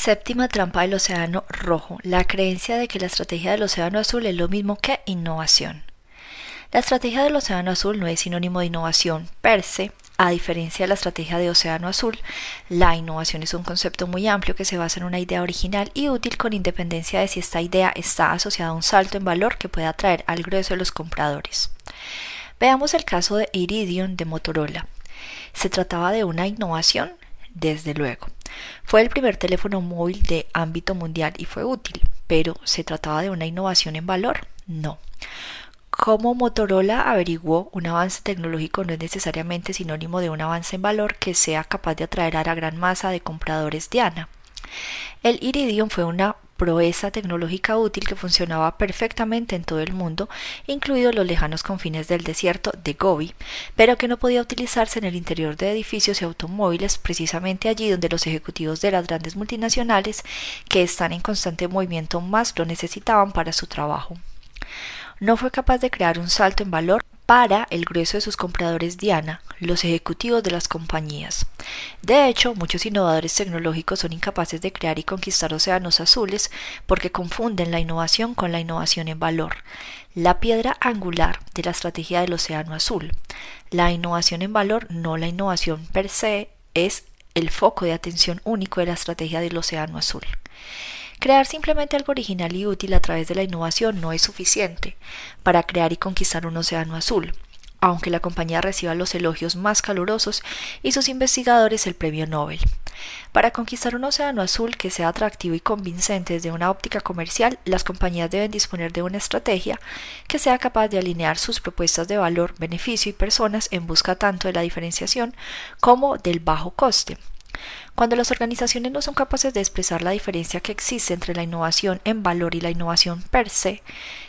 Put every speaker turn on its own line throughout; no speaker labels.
Séptima trampa del océano rojo, la creencia de que la estrategia del océano azul es lo mismo que innovación. La estrategia del océano azul no es sinónimo de innovación per se, a diferencia de la estrategia de océano azul, la innovación es un concepto muy amplio que se basa en una idea original y útil con independencia de si esta idea está asociada a un salto en valor que pueda atraer al grueso de los compradores. Veamos el caso de Iridium de Motorola. ¿Se trataba de una innovación? Desde luego. Fue el primer teléfono móvil de ámbito mundial y fue útil, pero ¿se trataba de una innovación en valor? No. Como Motorola averiguó, un avance tecnológico no es necesariamente sinónimo de un avance en valor que sea capaz de atraer a la gran masa de compradores Diana. El Iridium fue una proeza tecnológica útil que funcionaba perfectamente en todo el mundo, incluidos los lejanos confines del desierto de Gobi, pero que no podía utilizarse en el interior de edificios y automóviles, precisamente allí donde los ejecutivos de las grandes multinacionales, que están en constante movimiento más, lo necesitaban para su trabajo. No fue capaz de crear un salto en valor para el grueso de sus compradores Diana, los ejecutivos de las compañías. De hecho, muchos innovadores tecnológicos son incapaces de crear y conquistar océanos azules porque confunden la innovación con la innovación en valor, la piedra angular de la estrategia del océano azul. La innovación en valor, no la innovación per se, es el foco de atención único de la estrategia del océano azul. Crear simplemente algo original y útil a través de la innovación no es suficiente para crear y conquistar un océano azul, aunque la compañía reciba los elogios más calurosos y sus investigadores el premio Nobel. Para conquistar un océano azul que sea atractivo y convincente desde una óptica comercial, las compañías deben disponer de una estrategia que sea capaz de alinear sus propuestas de valor, beneficio y personas en busca tanto de la diferenciación como del bajo coste. Cuando las organizaciones no son capaces de expresar la diferencia que existe entre la innovación en valor y la innovación per se,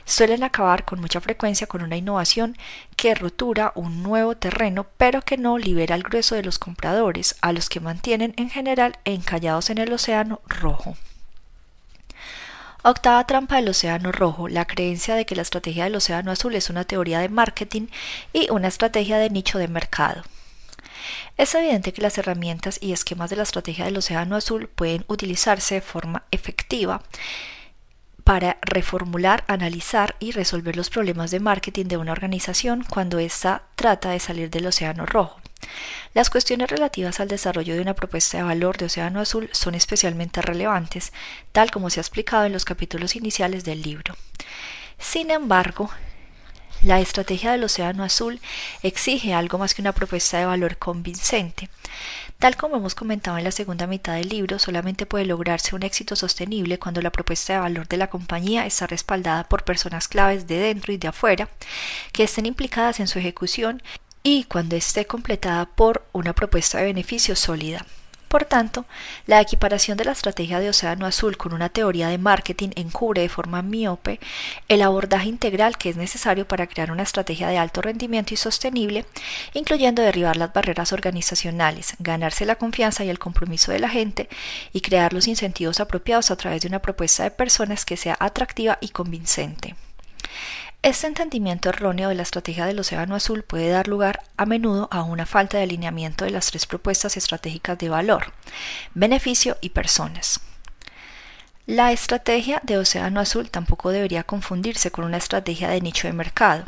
suelen acabar con mucha frecuencia con una innovación que rotura un nuevo terreno, pero que no libera al grueso de los compradores, a los que mantienen en general encallados en el océano rojo. Octava trampa del océano rojo, la creencia de que la estrategia del océano azul es una teoría de marketing y una estrategia de nicho de mercado. Es evidente que las herramientas y esquemas de la estrategia del Océano Azul pueden utilizarse de forma efectiva para reformular, analizar y resolver los problemas de marketing de una organización cuando ésta trata de salir del Océano Rojo. Las cuestiones relativas al desarrollo de una propuesta de valor de Océano Azul son especialmente relevantes, tal como se ha explicado en los capítulos iniciales del libro. Sin embargo, la estrategia del Océano Azul exige algo más que una propuesta de valor convincente. Tal como hemos comentado en la segunda mitad del libro, solamente puede lograrse un éxito sostenible cuando la propuesta de valor de la compañía está respaldada por personas claves de dentro y de afuera, que estén implicadas en su ejecución y cuando esté completada por una propuesta de beneficio sólida. Por tanto, la equiparación de la estrategia de Océano Azul con una teoría de marketing encubre de forma miope el abordaje integral que es necesario para crear una estrategia de alto rendimiento y sostenible, incluyendo derribar las barreras organizacionales, ganarse la confianza y el compromiso de la gente y crear los incentivos apropiados a través de una propuesta de personas que sea atractiva y convincente. Este entendimiento erróneo de la estrategia del Océano Azul puede dar lugar a menudo a una falta de alineamiento de las tres propuestas estratégicas de valor, beneficio y personas. La estrategia de Océano Azul tampoco debería confundirse con una estrategia de nicho de mercado.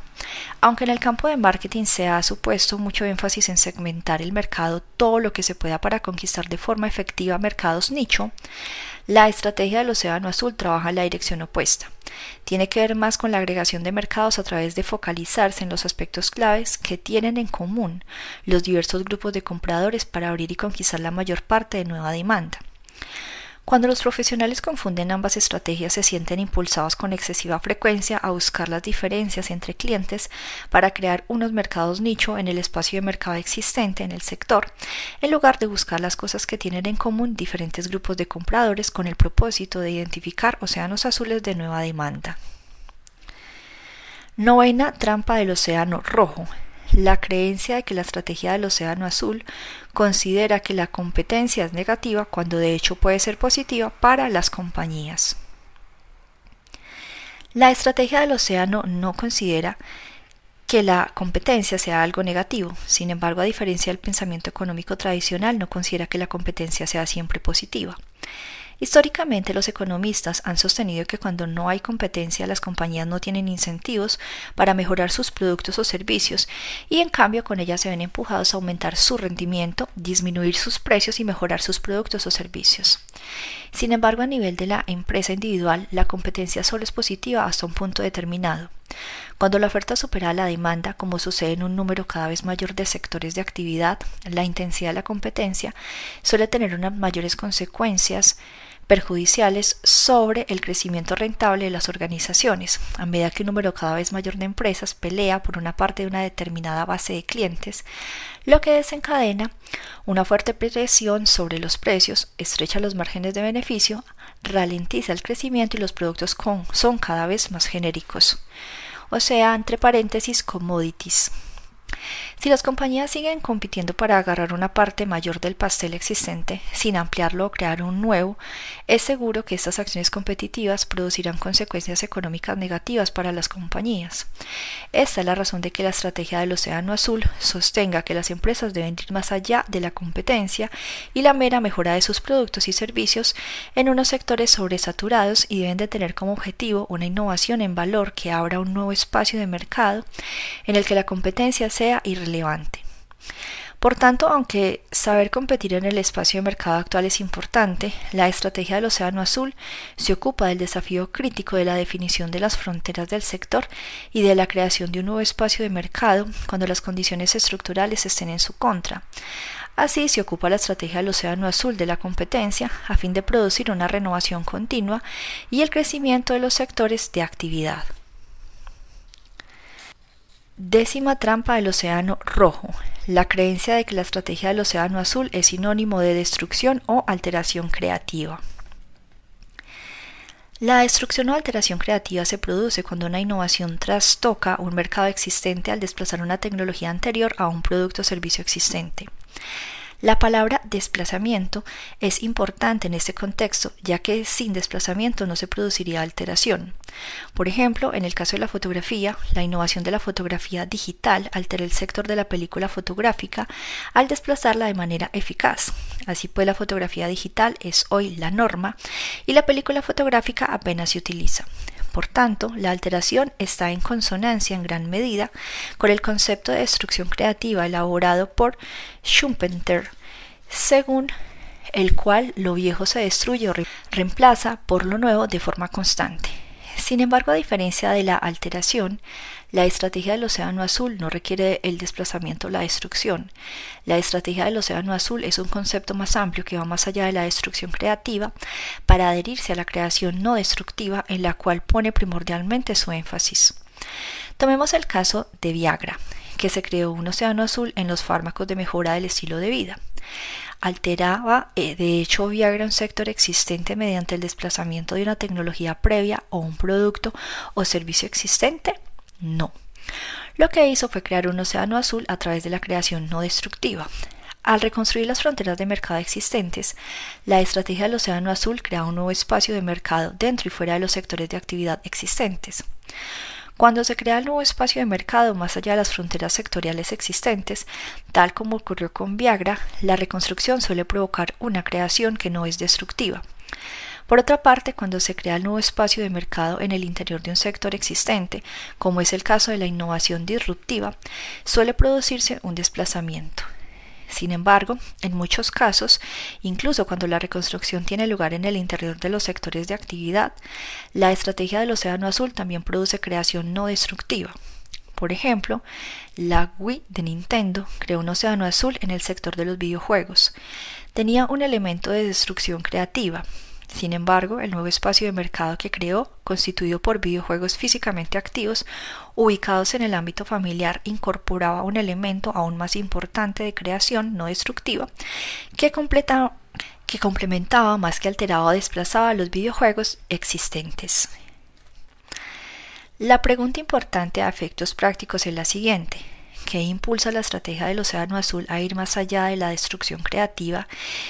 Aunque en el campo de marketing se ha supuesto mucho énfasis en segmentar el mercado todo lo que se pueda para conquistar de forma efectiva mercados nicho, la estrategia del Océano Azul trabaja en la dirección opuesta. Tiene que ver más con la agregación de mercados a través de focalizarse en los aspectos claves que tienen en común los diversos grupos de compradores para abrir y conquistar la mayor parte de nueva demanda. Cuando los profesionales confunden ambas estrategias se sienten impulsados con excesiva frecuencia a buscar las diferencias entre clientes para crear unos mercados nicho en el espacio de mercado existente en el sector, en lugar de buscar las cosas que tienen en común diferentes grupos de compradores con el propósito de identificar océanos azules de nueva demanda. Novena trampa del océano rojo la creencia de que la estrategia del Océano Azul considera que la competencia es negativa cuando de hecho puede ser positiva para las compañías. La estrategia del océano no considera que la competencia sea algo negativo, sin embargo, a diferencia del pensamiento económico tradicional, no considera que la competencia sea siempre positiva. Históricamente los economistas han sostenido que cuando no hay competencia las compañías no tienen incentivos para mejorar sus productos o servicios y en cambio con ellas se ven empujados a aumentar su rendimiento, disminuir sus precios y mejorar sus productos o servicios. Sin embargo, a nivel de la empresa individual, la competencia solo es positiva hasta un punto determinado. Cuando la oferta supera la demanda, como sucede en un número cada vez mayor de sectores de actividad, la intensidad de la competencia suele tener unas mayores consecuencias perjudiciales sobre el crecimiento rentable de las organizaciones, a medida que un número cada vez mayor de empresas pelea por una parte de una determinada base de clientes, lo que desencadena una fuerte presión sobre los precios, estrecha los márgenes de beneficio, ralentiza el crecimiento y los productos son cada vez más genéricos, o sea, entre paréntesis, commodities. Si las compañías siguen compitiendo para agarrar una parte mayor del pastel existente sin ampliarlo o crear un nuevo, es seguro que estas acciones competitivas producirán consecuencias económicas negativas para las compañías. Esta es la razón de que la estrategia del Océano Azul sostenga que las empresas deben ir más allá de la competencia y la mera mejora de sus productos y servicios en unos sectores sobresaturados y deben de tener como objetivo una innovación en valor que abra un nuevo espacio de mercado en el que la competencia sea irrelevante. Por tanto, aunque saber competir en el espacio de mercado actual es importante, la estrategia del Océano Azul se ocupa del desafío crítico de la definición de las fronteras del sector y de la creación de un nuevo espacio de mercado cuando las condiciones estructurales estén en su contra. Así se ocupa la estrategia del Océano Azul de la competencia a fin de producir una renovación continua y el crecimiento de los sectores de actividad. Décima trampa del Océano Rojo. La creencia de que la estrategia del Océano Azul es sinónimo de destrucción o alteración creativa. La destrucción o alteración creativa se produce cuando una innovación trastoca un mercado existente al desplazar una tecnología anterior a un producto o servicio existente. La palabra desplazamiento es importante en este contexto, ya que sin desplazamiento no se produciría alteración. Por ejemplo, en el caso de la fotografía, la innovación de la fotografía digital altera el sector de la película fotográfica al desplazarla de manera eficaz. Así pues, la fotografía digital es hoy la norma y la película fotográfica apenas se utiliza. Por tanto, la alteración está en consonancia en gran medida con el concepto de destrucción creativa elaborado por Schumpeter, según el cual lo viejo se destruye o reemplaza por lo nuevo de forma constante. Sin embargo, a diferencia de la alteración, la estrategia del Océano Azul no requiere el desplazamiento o la destrucción. La estrategia del Océano Azul es un concepto más amplio que va más allá de la destrucción creativa para adherirse a la creación no destructiva en la cual pone primordialmente su énfasis. Tomemos el caso de Viagra, que se creó un océano azul en los fármacos de mejora del estilo de vida. Alteraba, eh, de hecho, Viagra un sector existente mediante el desplazamiento de una tecnología previa o un producto o servicio existente. No. Lo que hizo fue crear un océano azul a través de la creación no destructiva. Al reconstruir las fronteras de mercado existentes, la estrategia del océano azul crea un nuevo espacio de mercado dentro y fuera de los sectores de actividad existentes. Cuando se crea el nuevo espacio de mercado más allá de las fronteras sectoriales existentes, tal como ocurrió con Viagra, la reconstrucción suele provocar una creación que no es destructiva. Por otra parte, cuando se crea el nuevo espacio de mercado en el interior de un sector existente, como es el caso de la innovación disruptiva, suele producirse un desplazamiento. Sin embargo, en muchos casos, incluso cuando la reconstrucción tiene lugar en el interior de los sectores de actividad, la estrategia del Océano Azul también produce creación no destructiva. Por ejemplo, la Wii de Nintendo creó un océano azul en el sector de los videojuegos. Tenía un elemento de destrucción creativa, sin embargo, el nuevo espacio de mercado que creó, constituido por videojuegos físicamente activos, ubicados en el ámbito familiar, incorporaba un elemento aún más importante de creación no destructiva, que, complementaba más que alteraba o desplazaba los videojuegos existentes. La pregunta importante a efectos prácticos es la siguiente que impulsa la estrategia del Océano Azul a ir más allá de la destrucción creativa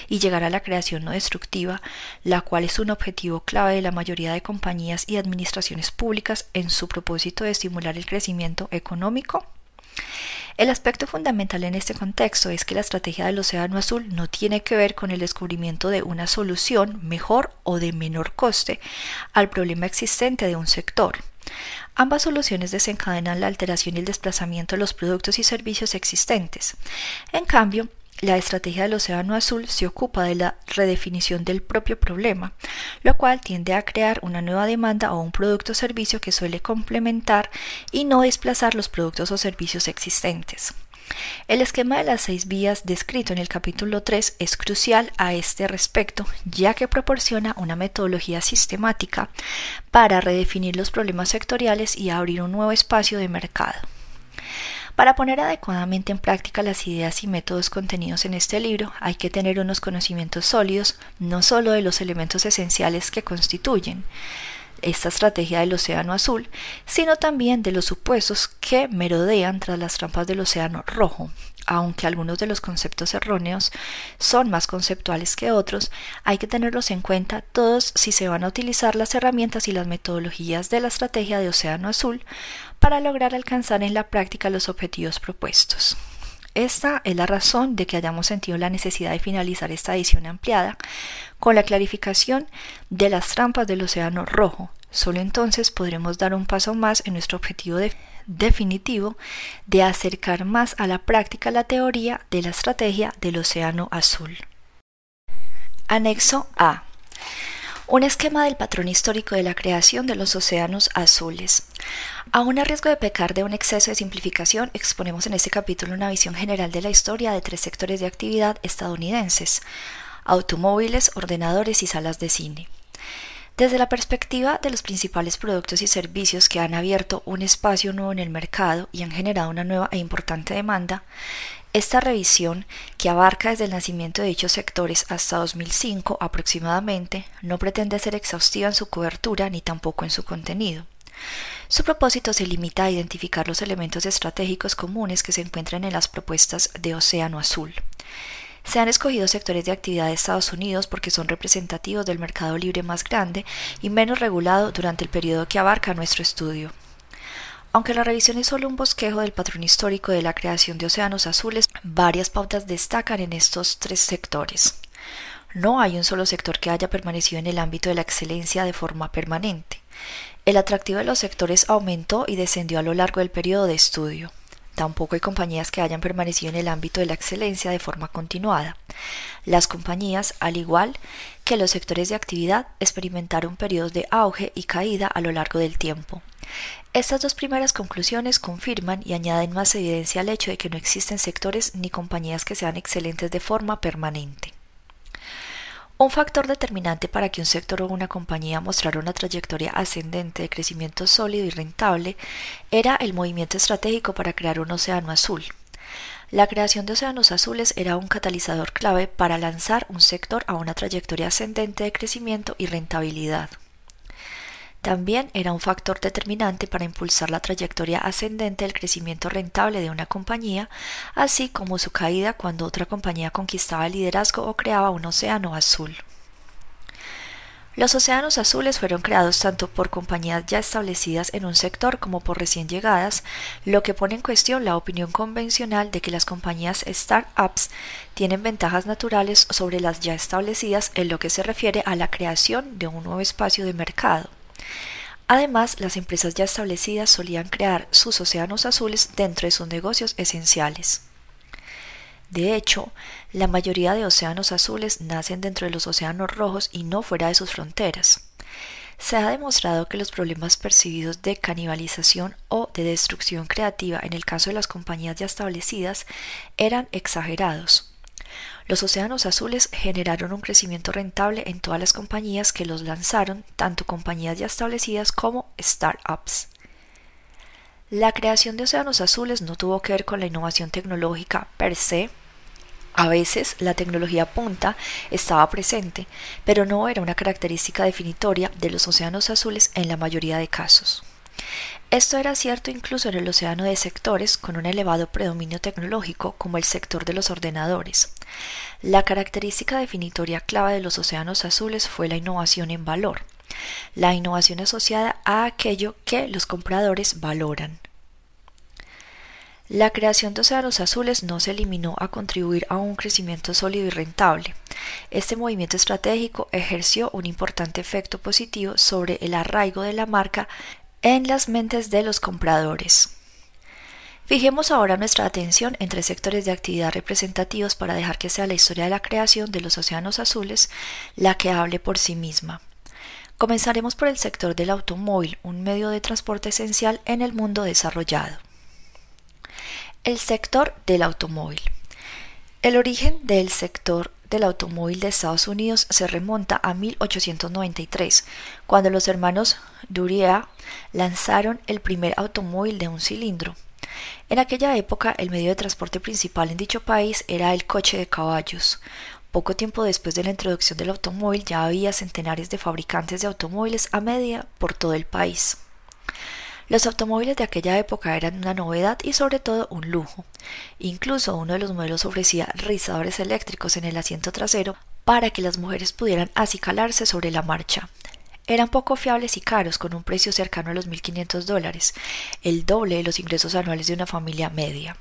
y llegar a la creación no destructiva, la cual es un objetivo clave de la mayoría de compañías y administraciones públicas en su propósito de estimular el crecimiento económico? El aspecto fundamental en este contexto es que la estrategia del Océano Azul no tiene que ver con el descubrimiento de una solución mejor o de menor coste al problema existente de un sector. Ambas soluciones desencadenan la alteración y el desplazamiento de los productos y servicios existentes. En cambio, la estrategia del Océano Azul se ocupa de la redefinición del propio problema, lo cual tiende a crear una nueva demanda o un producto o servicio que suele complementar y no desplazar los productos o servicios existentes. El esquema de las seis vías descrito en el capítulo 3 es crucial a este respecto, ya que proporciona una metodología sistemática para redefinir los problemas sectoriales y abrir un nuevo espacio de mercado. Para poner adecuadamente en práctica las ideas y métodos contenidos en este libro hay que tener unos conocimientos sólidos no solo de los elementos esenciales que constituyen esta estrategia del Océano Azul, sino también de los supuestos que merodean tras las trampas del Océano Rojo. Aunque algunos de los conceptos erróneos son más conceptuales que otros, hay que tenerlos en cuenta todos si se van a utilizar las herramientas y las metodologías de la estrategia de Océano Azul para lograr alcanzar en la práctica los objetivos propuestos. Esta es la razón de que hayamos sentido la necesidad de finalizar esta edición ampliada con la clarificación de las trampas del Océano Rojo. Solo entonces podremos dar un paso más en nuestro objetivo definitivo de acercar más a la práctica la teoría de la estrategia del Océano Azul. Anexo A un esquema del patrón histórico de la creación de los océanos azules. Aún a riesgo de pecar de un exceso de simplificación, exponemos en este capítulo una visión general de la historia de tres sectores de actividad estadounidenses, automóviles, ordenadores y salas de cine. Desde la perspectiva de los principales productos y servicios que han abierto un espacio nuevo en el mercado y han generado una nueva e importante demanda, esta revisión, que abarca desde el nacimiento de dichos sectores hasta 2005 aproximadamente, no pretende ser exhaustiva en su cobertura ni tampoco en su contenido. Su propósito se limita a identificar los elementos estratégicos comunes que se encuentran en las propuestas de Océano Azul. Se han escogido sectores de actividad de Estados Unidos porque son representativos del mercado libre más grande y menos regulado durante el periodo que abarca nuestro estudio. Aunque la revisión es solo un bosquejo del patrón histórico de la creación de océanos azules, varias pautas destacan en estos tres sectores. No hay un solo sector que haya permanecido en el ámbito de la excelencia de forma permanente. El atractivo de los sectores aumentó y descendió a lo largo del periodo de estudio. Tampoco hay compañías que hayan permanecido en el ámbito de la excelencia de forma continuada. Las compañías, al igual que los sectores de actividad, experimentaron periodos de auge y caída a lo largo del tiempo. Estas dos primeras conclusiones confirman y añaden más evidencia al hecho de que no existen sectores ni compañías que sean excelentes de forma permanente. Un factor determinante para que un sector o una compañía mostrara una trayectoria ascendente de crecimiento sólido y rentable era el movimiento estratégico para crear un océano azul. La creación de océanos azules era un catalizador clave para lanzar un sector a una trayectoria ascendente de crecimiento y rentabilidad. También era un factor determinante para impulsar la trayectoria ascendente del crecimiento rentable de una compañía, así como su caída cuando otra compañía conquistaba el liderazgo o creaba un océano azul. Los océanos azules fueron creados tanto por compañías ya establecidas en un sector como por recién llegadas, lo que pone en cuestión la opinión convencional de que las compañías startups tienen ventajas naturales sobre las ya establecidas en lo que se refiere a la creación de un nuevo espacio de mercado. Además, las empresas ya establecidas solían crear sus océanos azules dentro de sus negocios esenciales. De hecho, la mayoría de océanos azules nacen dentro de los océanos rojos y no fuera de sus fronteras. Se ha demostrado que los problemas percibidos de canibalización o de destrucción creativa en el caso de las compañías ya establecidas eran exagerados. Los océanos azules generaron un crecimiento rentable en todas las compañías que los lanzaron, tanto compañías ya establecidas como startups. La creación de océanos azules no tuvo que ver con la innovación tecnológica per se. A veces la tecnología punta estaba presente, pero no era una característica definitoria de los océanos azules en la mayoría de casos. Esto era cierto incluso en el océano de sectores con un elevado predominio tecnológico como el sector de los ordenadores. La característica definitoria clave de los océanos azules fue la innovación en valor, la innovación asociada a aquello que los compradores valoran. La creación de océanos azules no se eliminó a contribuir a un crecimiento sólido y rentable. Este movimiento estratégico ejerció un importante efecto positivo sobre el arraigo de la marca en las mentes de los compradores. Fijemos ahora nuestra atención en tres sectores de actividad representativos para dejar que sea la historia de la creación de los océanos azules la que hable por sí misma. Comenzaremos por el sector del automóvil, un medio de transporte esencial en el mundo desarrollado. El sector del automóvil. El origen del sector del automóvil de Estados Unidos se remonta a 1893, cuando los hermanos Duryea lanzaron el primer automóvil de un cilindro. En aquella época el medio de transporte principal en dicho país era el coche de caballos. Poco tiempo después de la introducción del automóvil ya había centenares de fabricantes de automóviles a media por todo el país. Los automóviles de aquella época eran una novedad y sobre todo un lujo. Incluso uno de los modelos ofrecía rizadores eléctricos en el asiento trasero para que las mujeres pudieran acicalarse sobre la marcha. Eran poco fiables y caros, con un precio cercano a los 1.500 dólares, el doble de los ingresos anuales de una familia media.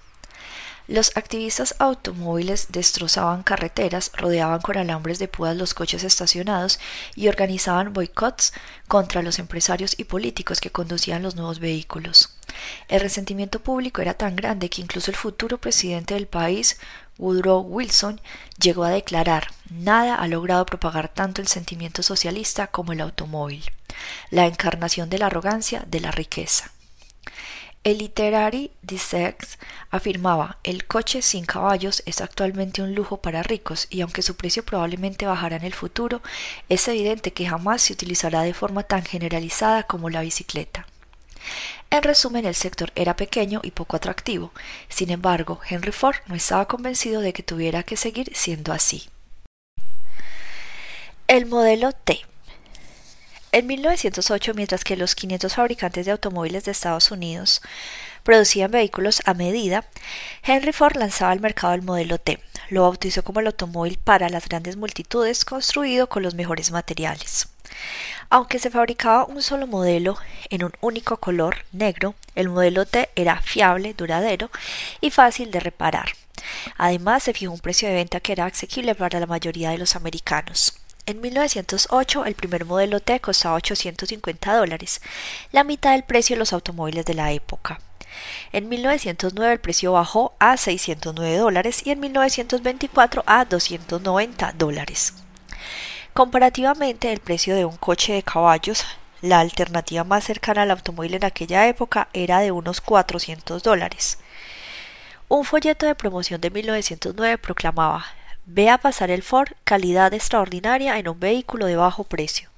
Los activistas automóviles destrozaban carreteras, rodeaban con alambres de púas los coches estacionados y organizaban boicots contra los empresarios y políticos que conducían los nuevos vehículos. El resentimiento público era tan grande que incluso el futuro presidente del país, Woodrow Wilson, llegó a declarar nada ha logrado propagar tanto el sentimiento socialista como el automóvil, la encarnación de la arrogancia de la riqueza. El Literary Dissect afirmaba, el coche sin caballos es actualmente un lujo para ricos y aunque su precio probablemente bajará en el futuro, es evidente que jamás se utilizará de forma tan generalizada como la bicicleta. En resumen, el sector era pequeño y poco atractivo. Sin embargo, Henry Ford no estaba convencido de que tuviera que seguir siendo así. El modelo T en 1908, mientras que los 500 fabricantes de automóviles de Estados Unidos producían vehículos a medida, Henry Ford lanzaba al mercado el modelo T. Lo bautizó como el automóvil para las grandes multitudes, construido con los mejores materiales. Aunque se fabricaba un solo modelo en un único color negro, el modelo T era fiable, duradero y fácil de reparar. Además, se fijó un precio de venta que era asequible para la mayoría de los americanos. En 1908 el primer modelo T costaba 850 dólares, la mitad del precio de los automóviles de la época. En 1909 el precio bajó a 609 dólares y en 1924 a 290 dólares. Comparativamente, el precio de un coche de caballos, la alternativa más cercana al automóvil en aquella época, era de unos 400 dólares. Un folleto de promoción de 1909 proclamaba Ve a pasar el Ford calidad extraordinaria en un vehículo de bajo precio.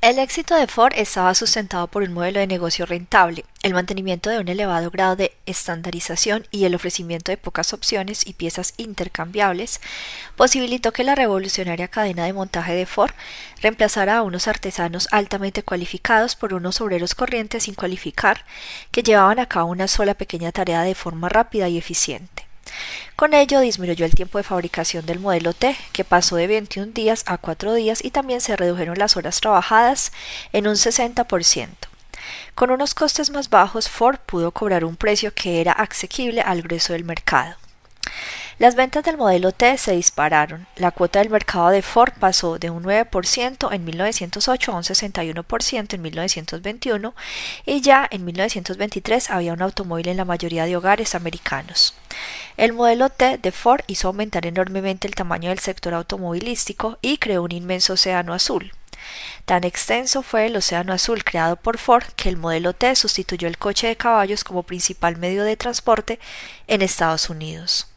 El éxito de Ford estaba sustentado por un modelo de negocio rentable, el mantenimiento de un elevado grado de estandarización y el ofrecimiento de pocas opciones y piezas intercambiables posibilitó que la revolucionaria cadena de montaje de Ford reemplazara a unos artesanos altamente cualificados por unos obreros corrientes sin cualificar que llevaban a cabo una sola pequeña tarea de forma rápida y eficiente. Con ello disminuyó el tiempo de fabricación del modelo T, que pasó de 21 días a 4 días y también se redujeron las horas trabajadas en un 60%. Con unos costes más bajos, Ford pudo cobrar un precio que era asequible al grueso del mercado. Las ventas del modelo T se dispararon. La cuota del mercado de Ford pasó de un 9% en 1908 a un 61% en 1921 y ya en 1923 había un automóvil en la mayoría de hogares americanos. El modelo T de Ford hizo aumentar enormemente el tamaño del sector automovilístico y creó un inmenso océano azul. Tan extenso fue el océano azul creado por Ford que el modelo T sustituyó el coche de caballos como principal medio de transporte en Estados Unidos.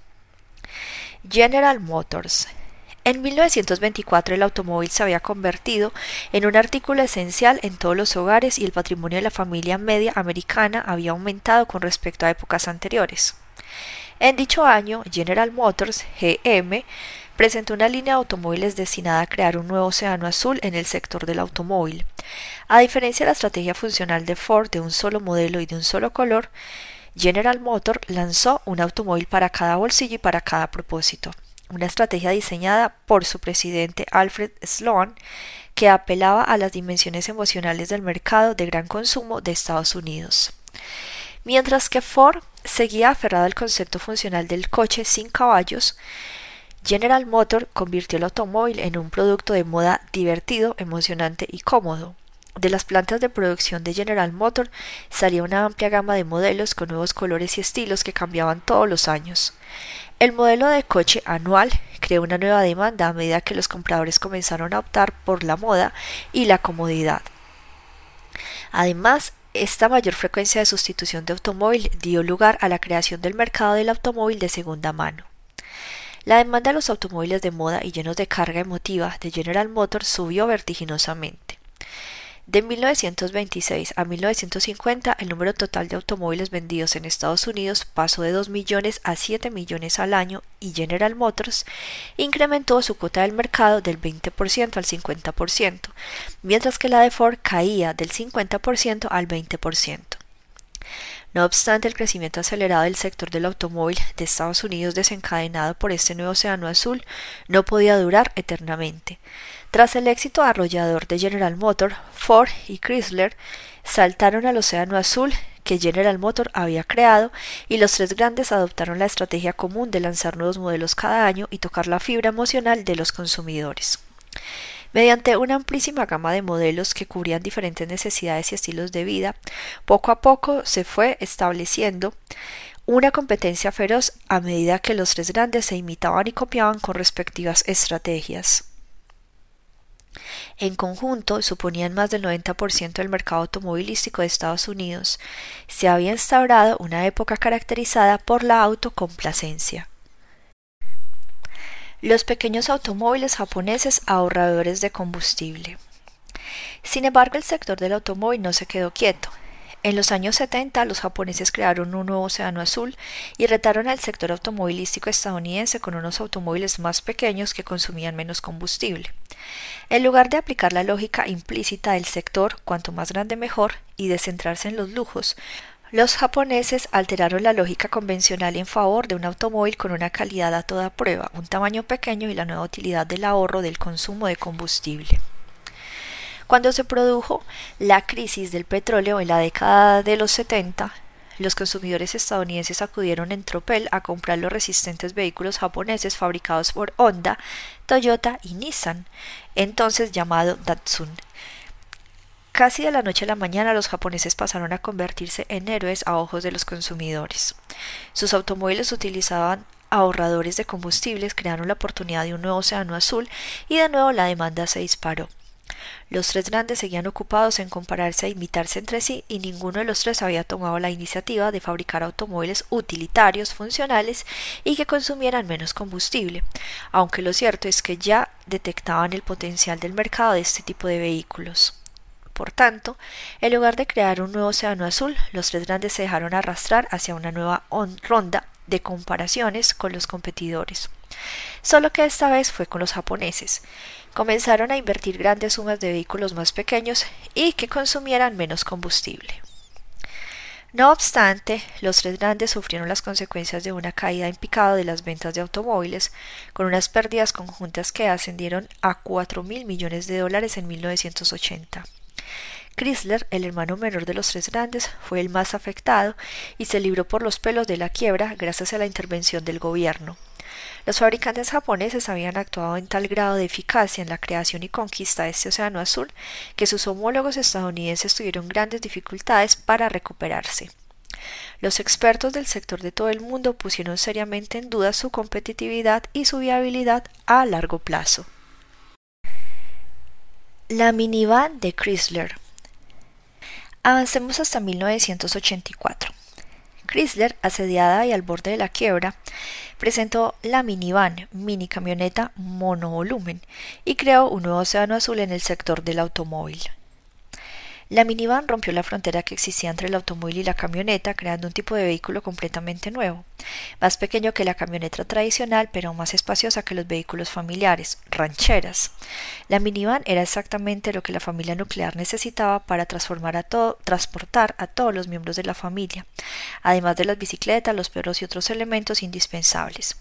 General Motors. En 1924 el automóvil se había convertido en un artículo esencial en todos los hogares y el patrimonio de la familia media americana había aumentado con respecto a épocas anteriores. En dicho año, General Motors GM presentó una línea de automóviles destinada a crear un nuevo océano azul en el sector del automóvil. A diferencia de la estrategia funcional de Ford de un solo modelo y de un solo color, General Motors lanzó un automóvil para cada bolsillo y para cada propósito, una estrategia diseñada por su presidente Alfred Sloan que apelaba a las dimensiones emocionales del mercado de gran consumo de Estados Unidos. Mientras que Ford seguía aferrado al concepto funcional del coche sin caballos, General Motor convirtió el automóvil en un producto de moda divertido, emocionante y cómodo. De las plantas de producción de General Motor salía una amplia gama de modelos con nuevos colores y estilos que cambiaban todos los años. El modelo de coche anual creó una nueva demanda a medida que los compradores comenzaron a optar por la moda y la comodidad. Además, esta mayor frecuencia de sustitución de automóvil dio lugar a la creación del mercado del automóvil de segunda mano. La demanda de los automóviles de moda y llenos de carga emotiva de General Motors subió vertiginosamente. De 1926 a 1950, el número total de automóviles vendidos en Estados Unidos pasó de 2 millones a 7 millones al año y General Motors incrementó su cuota del mercado del 20% al 50%, mientras que la de Ford caía del 50% al 20%. No obstante, el crecimiento acelerado del sector del automóvil de Estados Unidos desencadenado por este nuevo océano azul no podía durar eternamente. Tras el éxito arrollador de General Motors, Ford y Chrysler saltaron al océano azul que General Motors había creado y los tres grandes adoptaron la estrategia común de lanzar nuevos modelos cada año y tocar la fibra emocional de los consumidores. Mediante una amplísima gama de modelos que cubrían diferentes necesidades y estilos de vida, poco a poco se fue estableciendo una competencia feroz a medida que los tres grandes se imitaban y copiaban con respectivas estrategias. En conjunto, suponían más del 90% del mercado automovilístico de Estados Unidos. Se había instaurado una época caracterizada por la autocomplacencia. Los pequeños automóviles japoneses ahorradores de combustible. Sin embargo, el sector del automóvil no se quedó quieto. En los años 70 los japoneses crearon un nuevo océano azul y retaron al sector automovilístico estadounidense con unos automóviles más pequeños que consumían menos combustible. En lugar de aplicar la lógica implícita del sector cuanto más grande mejor y de centrarse en los lujos, los japoneses alteraron la lógica convencional en favor de un automóvil con una calidad a toda prueba, un tamaño pequeño y la nueva utilidad del ahorro del consumo de combustible. Cuando se produjo la crisis del petróleo en la década de los 70, los consumidores estadounidenses acudieron en tropel a comprar los resistentes vehículos japoneses fabricados por Honda, Toyota y Nissan, entonces llamado Datsun. Casi de la noche a la mañana los japoneses pasaron a convertirse en héroes a ojos de los consumidores. Sus automóviles utilizaban ahorradores de combustibles, crearon la oportunidad de un nuevo océano azul y de nuevo la demanda se disparó. Los tres grandes seguían ocupados en compararse e imitarse entre sí y ninguno de los tres había tomado la iniciativa de fabricar automóviles utilitarios, funcionales y que consumieran menos combustible, aunque lo cierto es que ya detectaban el potencial del mercado de este tipo de vehículos. Por tanto, en lugar de crear un nuevo océano azul, los tres grandes se dejaron arrastrar hacia una nueva ronda de comparaciones con los competidores. Solo que esta vez fue con los japoneses, comenzaron a invertir grandes sumas de vehículos más pequeños y que consumieran menos combustible. No obstante, los tres grandes sufrieron las consecuencias de una caída en picado de las ventas de automóviles, con unas pérdidas conjuntas que ascendieron a 4 mil millones de dólares en 1980. Chrysler, el hermano menor de los tres grandes, fue el más afectado y se libró por los pelos de la quiebra gracias a la intervención del gobierno. Los fabricantes japoneses habían actuado en tal grado de eficacia en la creación y conquista de este océano azul que sus homólogos estadounidenses tuvieron grandes dificultades para recuperarse. Los expertos del sector de todo el mundo pusieron seriamente en duda su competitividad y su viabilidad a largo plazo. La minivan de Chrysler. Avancemos hasta 1984. Chrysler, asediada y al borde de la quiebra, presentó la minivan, mini camioneta monovolumen, y creó un nuevo océano azul en el sector del automóvil. La minivan rompió la frontera que existía entre el automóvil y la camioneta, creando un tipo de vehículo completamente nuevo, más pequeño que la camioneta tradicional, pero más espaciosa que los vehículos familiares, rancheras. La minivan era exactamente lo que la familia nuclear necesitaba para transformar a transportar a todos los miembros de la familia, además de las bicicletas, los perros y otros elementos indispensables.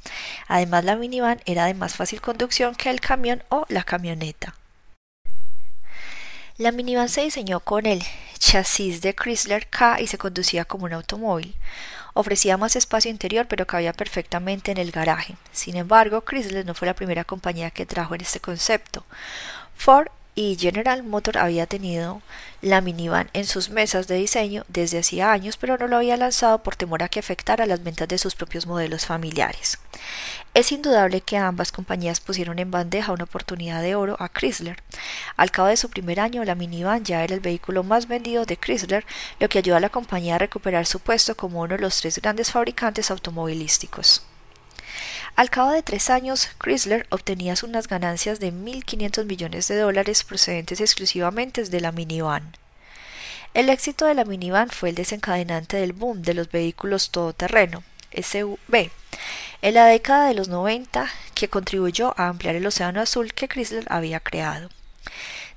Además, la minivan era de más fácil conducción que el camión o la camioneta. La minivan se diseñó con el chasis de Chrysler K y se conducía como un automóvil. Ofrecía más espacio interior pero cabía perfectamente en el garaje. Sin embargo, Chrysler no fue la primera compañía que trajo en este concepto. Ford y General Motors había tenido la minivan en sus mesas de diseño desde hacía años, pero no lo había lanzado por temor a que afectara las ventas de sus propios modelos familiares. Es indudable que ambas compañías pusieron en bandeja una oportunidad de oro a Chrysler. Al cabo de su primer año, la minivan ya era el vehículo más vendido de Chrysler, lo que ayudó a la compañía a recuperar su puesto como uno de los tres grandes fabricantes automovilísticos. Al cabo de tres años, Chrysler obtenía unas ganancias de 1.500 millones de dólares procedentes exclusivamente de la minivan. El éxito de la minivan fue el desencadenante del boom de los vehículos todoterreno, SUV, en la década de los 90 que contribuyó a ampliar el océano azul que Chrysler había creado.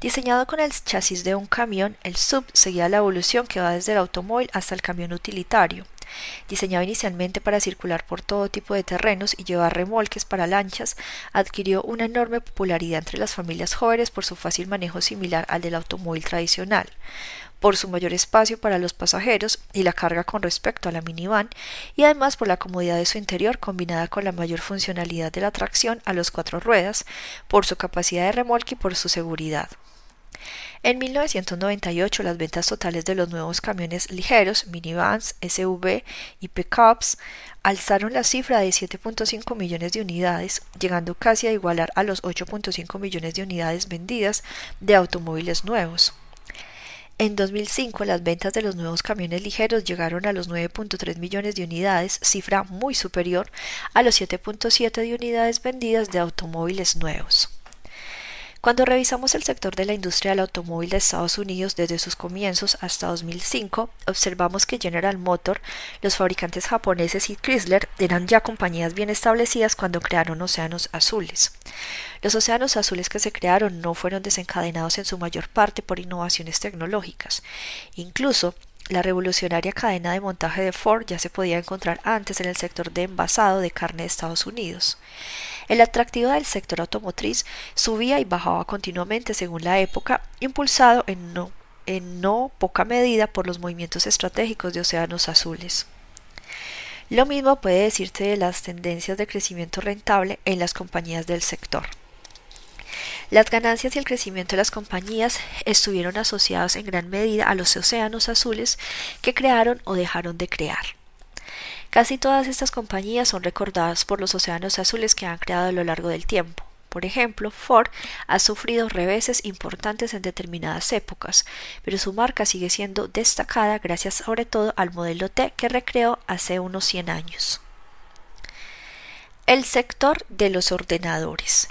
Diseñado con el chasis de un camión, el sub seguía la evolución que va desde el automóvil hasta el camión utilitario, Diseñado inicialmente para circular por todo tipo de terrenos y llevar remolques para lanchas, adquirió una enorme popularidad entre las familias jóvenes por su fácil manejo similar al del automóvil tradicional, por su mayor espacio para los pasajeros y la carga con respecto a la minivan, y además por la comodidad de su interior combinada con la mayor funcionalidad de la tracción a los cuatro ruedas, por su capacidad de remolque y por su seguridad. En 1998 las ventas totales de los nuevos camiones ligeros, minivans, SUV y pickups alzaron la cifra de 7.5 millones de unidades, llegando casi a igualar a los 8.5 millones de unidades vendidas de automóviles nuevos. En 2005 las ventas de los nuevos camiones ligeros llegaron a los 9.3 millones de unidades, cifra muy superior a los 7.7 de unidades vendidas de automóviles nuevos. Cuando revisamos el sector de la industria del automóvil de Estados Unidos desde sus comienzos hasta 2005, observamos que General Motors, los fabricantes japoneses y Chrysler eran ya compañías bien establecidas cuando crearon Océanos Azules. Los Océanos Azules que se crearon no fueron desencadenados en su mayor parte por innovaciones tecnológicas. Incluso la revolucionaria cadena de montaje de Ford ya se podía encontrar antes en el sector de envasado de carne de Estados Unidos. El atractivo del sector automotriz subía y bajaba continuamente según la época, impulsado en no, en no poca medida por los movimientos estratégicos de océanos azules. Lo mismo puede decirse de las tendencias de crecimiento rentable en las compañías del sector. Las ganancias y el crecimiento de las compañías estuvieron asociados en gran medida a los océanos azules que crearon o dejaron de crear. Casi todas estas compañías son recordadas por los océanos azules que han creado a lo largo del tiempo. Por ejemplo, Ford ha sufrido reveses importantes en determinadas épocas, pero su marca sigue siendo destacada gracias sobre todo al modelo T que recreó hace unos 100 años. El sector de los ordenadores.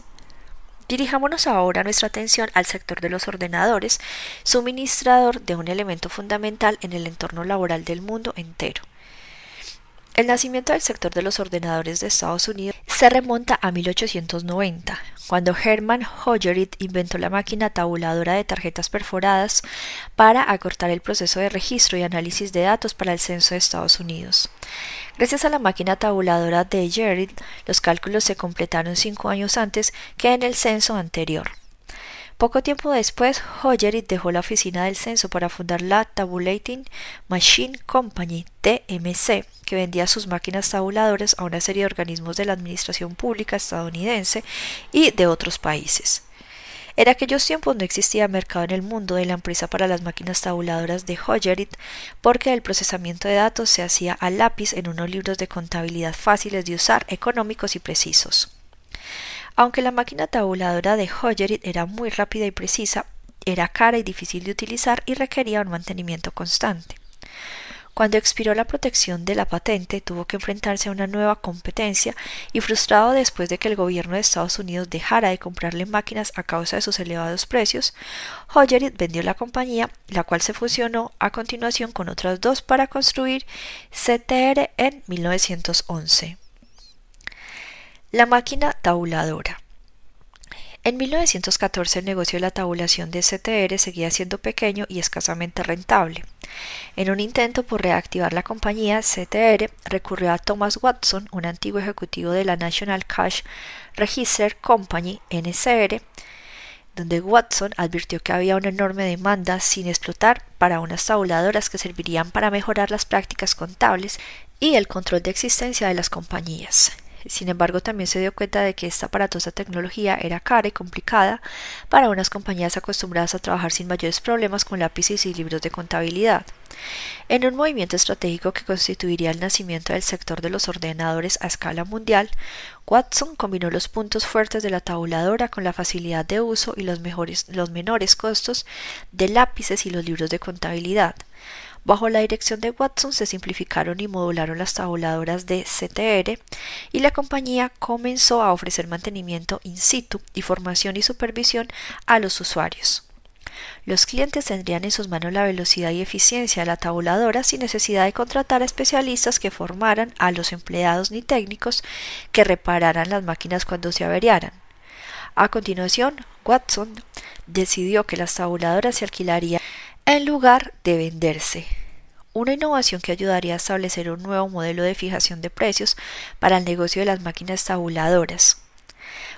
Dirijámonos ahora nuestra atención al sector de los ordenadores, suministrador de un elemento fundamental en el entorno laboral del mundo entero. El nacimiento del sector de los ordenadores de Estados Unidos se remonta a 1890, cuando Herman Hollerith inventó la máquina tabuladora de tarjetas perforadas para acortar el proceso de registro y análisis de datos para el censo de Estados Unidos. Gracias a la máquina tabuladora de Hollerith, los cálculos se completaron cinco años antes que en el censo anterior. Poco tiempo después, Hollerith dejó la oficina del censo para fundar la Tabulating Machine Company, TMC, que vendía sus máquinas tabuladoras a una serie de organismos de la administración pública estadounidense y de otros países. En aquellos tiempos no existía mercado en el mundo de la empresa para las máquinas tabuladoras de Hollerith porque el procesamiento de datos se hacía a lápiz en unos libros de contabilidad fáciles de usar, económicos y precisos. Aunque la máquina tabuladora de Hollerith era muy rápida y precisa, era cara y difícil de utilizar y requería un mantenimiento constante. Cuando expiró la protección de la patente, tuvo que enfrentarse a una nueva competencia y frustrado después de que el gobierno de Estados Unidos dejara de comprarle máquinas a causa de sus elevados precios, Hollerith vendió la compañía, la cual se fusionó a continuación con otras dos para construir CTR en 1911. La máquina tabuladora. En 1914 el negocio de la tabulación de CTR seguía siendo pequeño y escasamente rentable. En un intento por reactivar la compañía, CTR recurrió a Thomas Watson, un antiguo ejecutivo de la National Cash Register Company, NCR, donde Watson advirtió que había una enorme demanda sin explotar para unas tabuladoras que servirían para mejorar las prácticas contables y el control de existencia de las compañías. Sin embargo, también se dio cuenta de que esta aparatosa tecnología era cara y complicada para unas compañías acostumbradas a trabajar sin mayores problemas con lápices y libros de contabilidad. En un movimiento estratégico que constituiría el nacimiento del sector de los ordenadores a escala mundial, Watson combinó los puntos fuertes de la tabuladora con la facilidad de uso y los, los menores costos de lápices y los libros de contabilidad. Bajo la dirección de Watson se simplificaron y modularon las tabuladoras de CTR y la compañía comenzó a ofrecer mantenimiento in situ y formación y supervisión a los usuarios. Los clientes tendrían en sus manos la velocidad y eficiencia de la tabuladora sin necesidad de contratar a especialistas que formaran a los empleados ni técnicos que repararan las máquinas cuando se averiaran. A continuación, Watson decidió que las tabuladoras se alquilarían en lugar de venderse. Una innovación que ayudaría a establecer un nuevo modelo de fijación de precios para el negocio de las máquinas tabuladoras.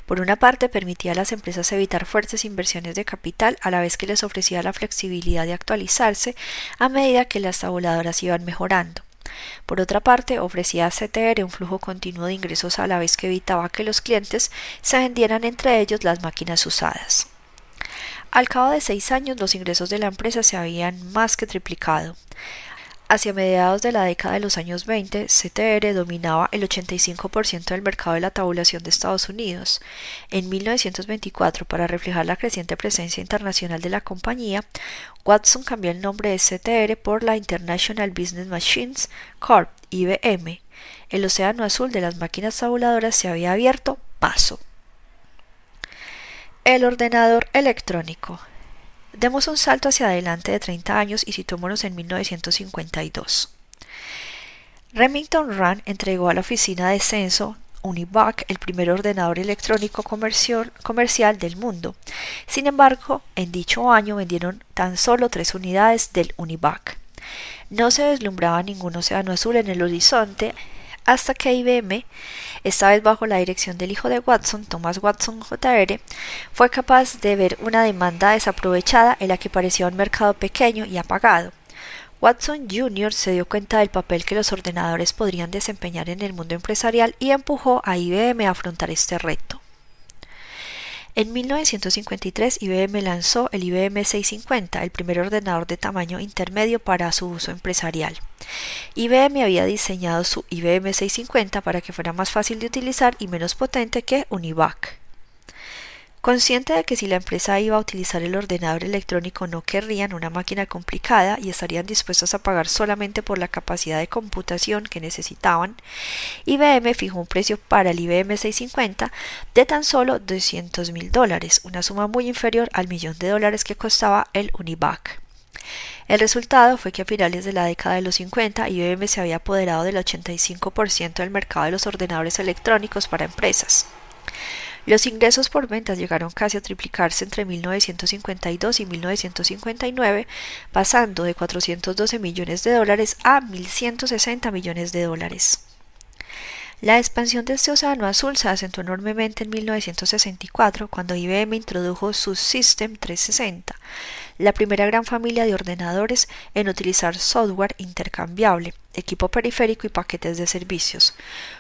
Por una parte, permitía a las empresas evitar fuertes inversiones de capital a la vez que les ofrecía la flexibilidad de actualizarse a medida que las tabuladoras iban mejorando. Por otra parte, ofrecía a CTR un flujo continuo de ingresos a la vez que evitaba que los clientes se vendieran entre ellos las máquinas usadas. Al cabo de seis años los ingresos de la empresa se habían más que triplicado. Hacia mediados de la década de los años 20, CTR dominaba el 85% del mercado de la tabulación de Estados Unidos. En 1924, para reflejar la creciente presencia internacional de la compañía, Watson cambió el nombre de CTR por la International Business Machines Corp, IBM. El océano azul de las máquinas tabuladoras se había abierto paso. El ordenador electrónico. Demos un salto hacia adelante de 30 años y situémonos en 1952. Remington Rand entregó a la oficina de censo Univac el primer ordenador electrónico comercial, del mundo. Sin embargo, en dicho año vendieron tan solo tres unidades del Univac. No se deslumbraba ningún océano azul en el horizonte hasta que IBM, esta vez bajo la dirección del hijo de Watson, Thomas Watson Jr., fue capaz de ver una demanda desaprovechada en la que parecía un mercado pequeño y apagado. Watson Jr. se dio cuenta del papel que los ordenadores podrían desempeñar en el mundo empresarial y empujó a IBM a afrontar este reto. En 1953 IBM lanzó el IBM 650, el primer ordenador de tamaño intermedio para su uso empresarial. IBM había diseñado su IBM 650 para que fuera más fácil de utilizar y menos potente que Univac. Consciente de que si la empresa iba a utilizar el ordenador electrónico no querrían una máquina complicada y estarían dispuestos a pagar solamente por la capacidad de computación que necesitaban, IBM fijó un precio para el IBM 650 de tan solo 200 mil dólares, una suma muy inferior al millón de dólares que costaba el Univac. El resultado fue que a finales de la década de los 50 IBM se había apoderado del 85% del mercado de los ordenadores electrónicos para empresas. Los ingresos por ventas llegaron casi a triplicarse entre 1952 y 1959, pasando de 412 millones de dólares a 1.160 millones de dólares. La expansión de este océano azul se acentuó enormemente en 1964 cuando IBM introdujo su System 360, la primera gran familia de ordenadores en utilizar software intercambiable, equipo periférico y paquetes de servicios.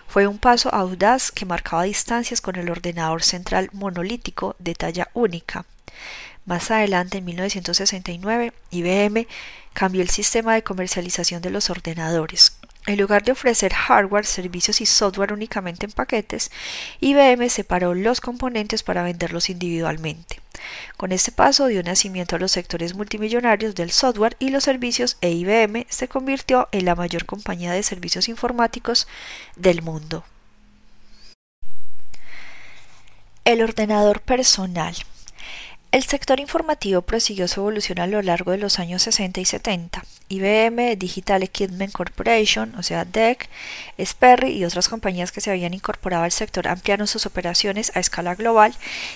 Fue un paso audaz que marcaba distancias con el ordenador central monolítico de talla única. Más adelante, en 1969, IBM cambió el sistema de comercialización de los ordenadores. En lugar de ofrecer hardware, servicios y software únicamente en paquetes, IBM separó los componentes para venderlos individualmente. Con este paso dio nacimiento a los sectores multimillonarios del software y los servicios e IBM se convirtió en la mayor compañía de servicios informáticos del mundo. El ordenador personal. El sector informativo prosiguió su evolución a lo largo de los años 60 y 70. IBM, Digital Equipment Corporation, o sea DEC, Sperry y otras compañías que se habían incorporado al sector ampliaron sus operaciones a escala global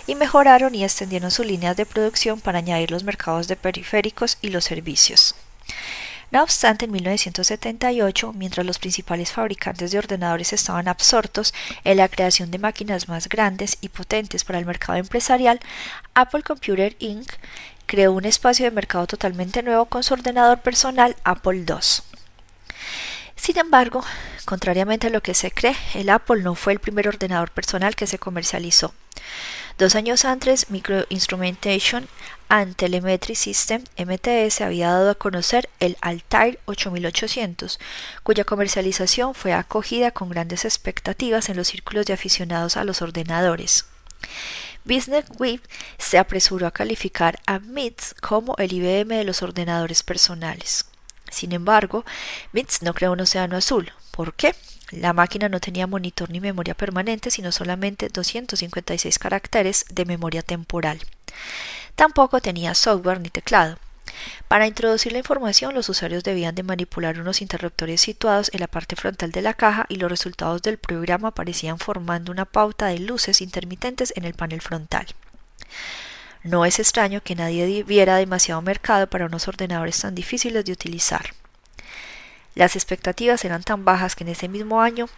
y mejoraron y extendieron sus líneas de producción para añadir los mercados de periféricos y los servicios. No obstante, en 1978, mientras los principales fabricantes de ordenadores estaban absortos en la creación de máquinas más grandes y potentes para el mercado empresarial, Apple Computer Inc. creó un espacio de mercado totalmente nuevo con su ordenador personal Apple II. Sin embargo, contrariamente a lo que se cree, el Apple no fue el primer ordenador personal que se comercializó. Dos años antes, Microinstrumentation and Telemetry System MTS había dado a conocer el Altair 8800, cuya comercialización fue acogida con grandes expectativas en los círculos de aficionados a los ordenadores. Business Week se apresuró a calificar a MITS como el IBM de los ordenadores personales. Sin embargo, MITS no creó un océano azul. ¿Por qué? La máquina no tenía monitor ni memoria permanente, sino solamente 256 caracteres de memoria temporal. Tampoco tenía software ni teclado. Para introducir la información, los usuarios debían de manipular unos interruptores situados en la parte frontal de la caja y los resultados del programa aparecían formando una pauta de luces intermitentes en el panel frontal. No es extraño que nadie viera demasiado mercado para unos ordenadores tan difíciles de utilizar. Las expectativas eran tan bajas que en ese mismo año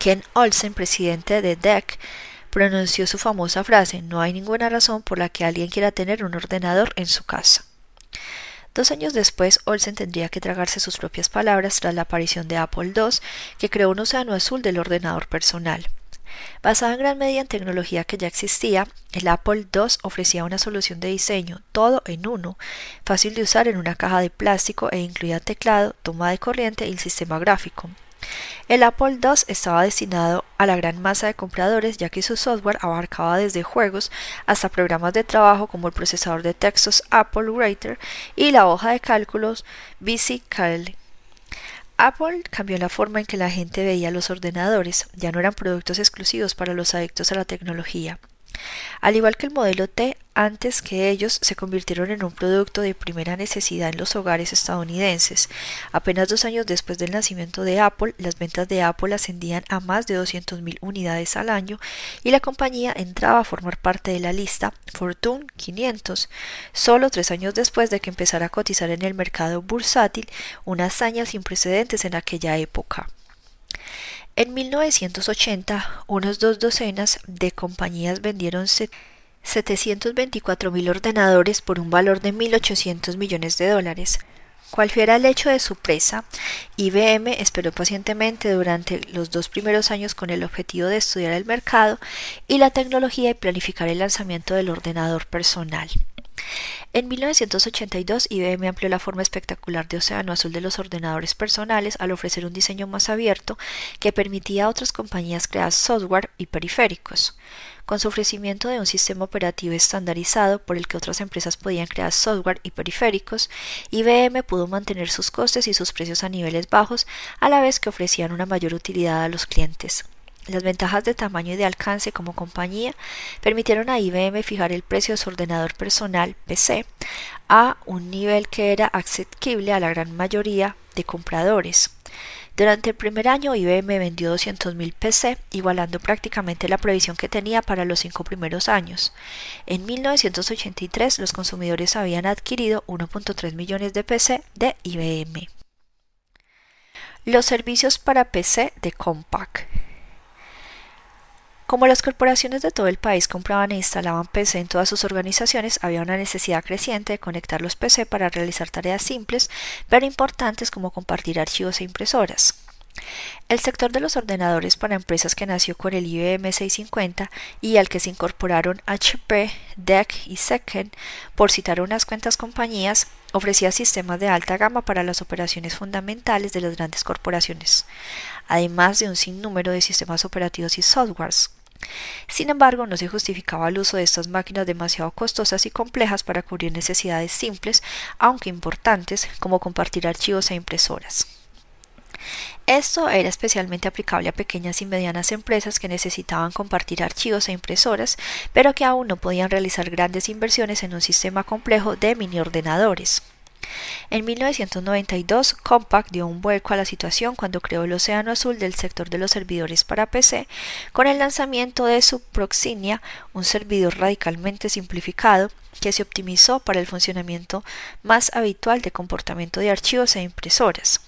Ken Olsen, presidente de DEC, pronunció su famosa frase No hay ninguna razón por la que alguien quiera tener un ordenador en su casa. Dos años después, Olsen tendría que tragarse sus propias palabras tras la aparición de Apple II, que creó un océano azul del ordenador personal. Basado en gran medida en tecnología que ya existía, el Apple II ofrecía una solución de diseño todo en uno, fácil de usar en una caja de plástico e incluía teclado, toma de corriente y el sistema gráfico. El Apple II estaba destinado a la gran masa de compradores ya que su software abarcaba desde juegos hasta programas de trabajo como el procesador de textos Apple Writer y la hoja de cálculos BC Calc. Apple cambió la forma en que la gente veía los ordenadores, ya no eran productos exclusivos para los adictos a la tecnología. Al igual que el modelo T, antes que ellos se convirtieron en un producto de primera necesidad en los hogares estadounidenses. Apenas dos años después del nacimiento de Apple, las ventas de Apple ascendían a más de 200.000 unidades al año y la compañía entraba a formar parte de la lista Fortune 500, solo tres años después de que empezara a cotizar en el mercado bursátil, una hazaña sin precedentes en aquella época. En 1980, unas dos docenas de compañías vendieron 724 mil ordenadores por un valor de 1.800 millones de dólares. Cual fuera el hecho de su presa, IBM esperó pacientemente durante los dos primeros años con el objetivo de estudiar el mercado y la tecnología y planificar el lanzamiento del ordenador personal. En 1982, IBM amplió la forma espectacular de océano azul de los ordenadores personales al ofrecer un diseño más abierto que permitía a otras compañías crear software y periféricos. Con su ofrecimiento de un sistema operativo estandarizado por el que otras empresas podían crear software y periféricos, IBM pudo mantener sus costes y sus precios a niveles bajos a la vez que ofrecían una mayor utilidad a los clientes. Las ventajas de tamaño y de alcance como compañía permitieron a IBM fijar el precio de su ordenador personal PC a un nivel que era asequible a la gran mayoría de compradores. Durante el primer año IBM vendió 200.000 PC, igualando prácticamente la previsión que tenía para los cinco primeros años. En 1983 los consumidores habían adquirido 1.3 millones de PC de IBM. Los servicios para PC de Compaq. Como las corporaciones de todo el país compraban e instalaban PC en todas sus organizaciones, había una necesidad creciente de conectar los PC para realizar tareas simples pero importantes como compartir archivos e impresoras. El sector de los ordenadores para empresas que nació con el IBM 650 y al que se incorporaron HP, DEC y Second, por citar unas cuantas compañías, ofrecía sistemas de alta gama para las operaciones fundamentales de las grandes corporaciones, además de un sinnúmero de sistemas operativos y softwares. Sin embargo, no se justificaba el uso de estas máquinas demasiado costosas y complejas para cubrir necesidades simples, aunque importantes, como compartir archivos e impresoras. Esto era especialmente aplicable a pequeñas y medianas empresas que necesitaban compartir archivos e impresoras, pero que aún no podían realizar grandes inversiones en un sistema complejo de mini ordenadores. En 1992, Compaq dio un vuelco a la situación cuando creó el Océano Azul del sector de los servidores para PC con el lanzamiento de su Proxinia, un servidor radicalmente simplificado que se optimizó para el funcionamiento más habitual de comportamiento de archivos e impresoras.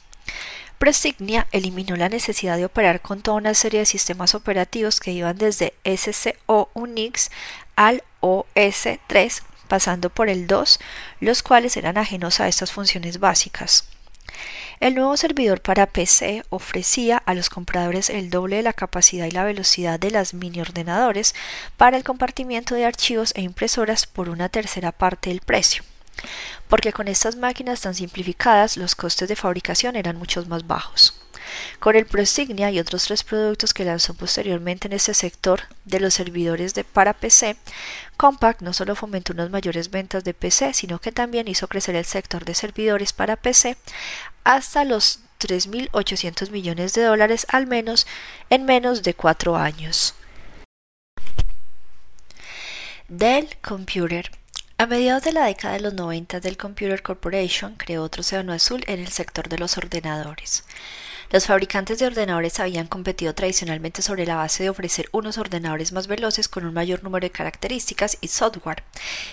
Prosignia eliminó la necesidad de operar con toda una serie de sistemas operativos que iban desde SCO Unix al OS3 pasando por el 2, los cuales eran ajenos a estas funciones básicas. El nuevo servidor para PC ofrecía a los compradores el doble de la capacidad y la velocidad de las mini ordenadores para el compartimiento de archivos e impresoras por una tercera parte del precio, porque con estas máquinas tan simplificadas los costes de fabricación eran mucho más bajos. Con el Prosignia y otros tres productos que lanzó posteriormente en este sector de los servidores de para PC, Compaq no solo fomentó unas mayores ventas de PC, sino que también hizo crecer el sector de servidores para PC hasta los 3.800 millones de dólares al menos en menos de cuatro años. Dell Computer a mediados de la década de los 90 Dell Computer Corporation creó otro océano azul en el sector de los ordenadores. Los fabricantes de ordenadores habían competido tradicionalmente sobre la base de ofrecer unos ordenadores más veloces con un mayor número de características y software.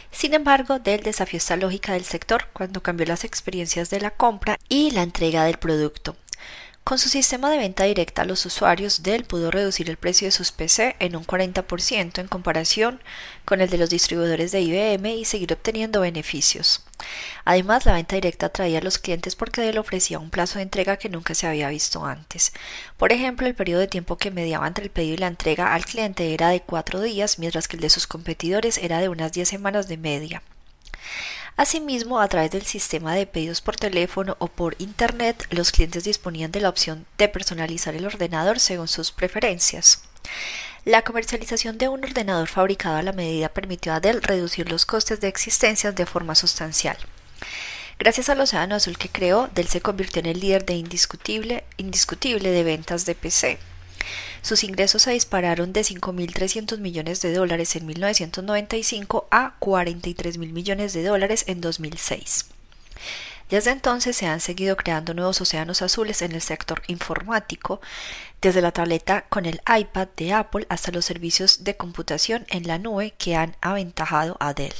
Sin embargo, Dell desafió esta lógica del sector cuando cambió las experiencias de la compra y la entrega del producto. Con su sistema de venta directa los usuarios, Dell pudo reducir el precio de sus PC en un 40% en comparación con el de los distribuidores de IBM y seguir obteniendo beneficios. Además, la venta directa atraía a los clientes porque Dell ofrecía un plazo de entrega que nunca se había visto antes. Por ejemplo, el periodo de tiempo que mediaba entre el pedido y la entrega al cliente era de cuatro días, mientras que el de sus competidores era de unas 10 semanas de media. Asimismo, a través del sistema de pedidos por teléfono o por Internet, los clientes disponían de la opción de personalizar el ordenador según sus preferencias. La comercialización de un ordenador fabricado a la medida permitió a Dell reducir los costes de existencia de forma sustancial. Gracias al océano azul que creó, Dell se convirtió en el líder de indiscutible, indiscutible de ventas de PC. Sus ingresos se dispararon de 5.300 millones de dólares en 1995 a 43.000 millones de dólares en 2006. Desde entonces se han seguido creando nuevos océanos azules en el sector informático, desde la tableta con el iPad de Apple hasta los servicios de computación en la nube que han aventajado a Dell.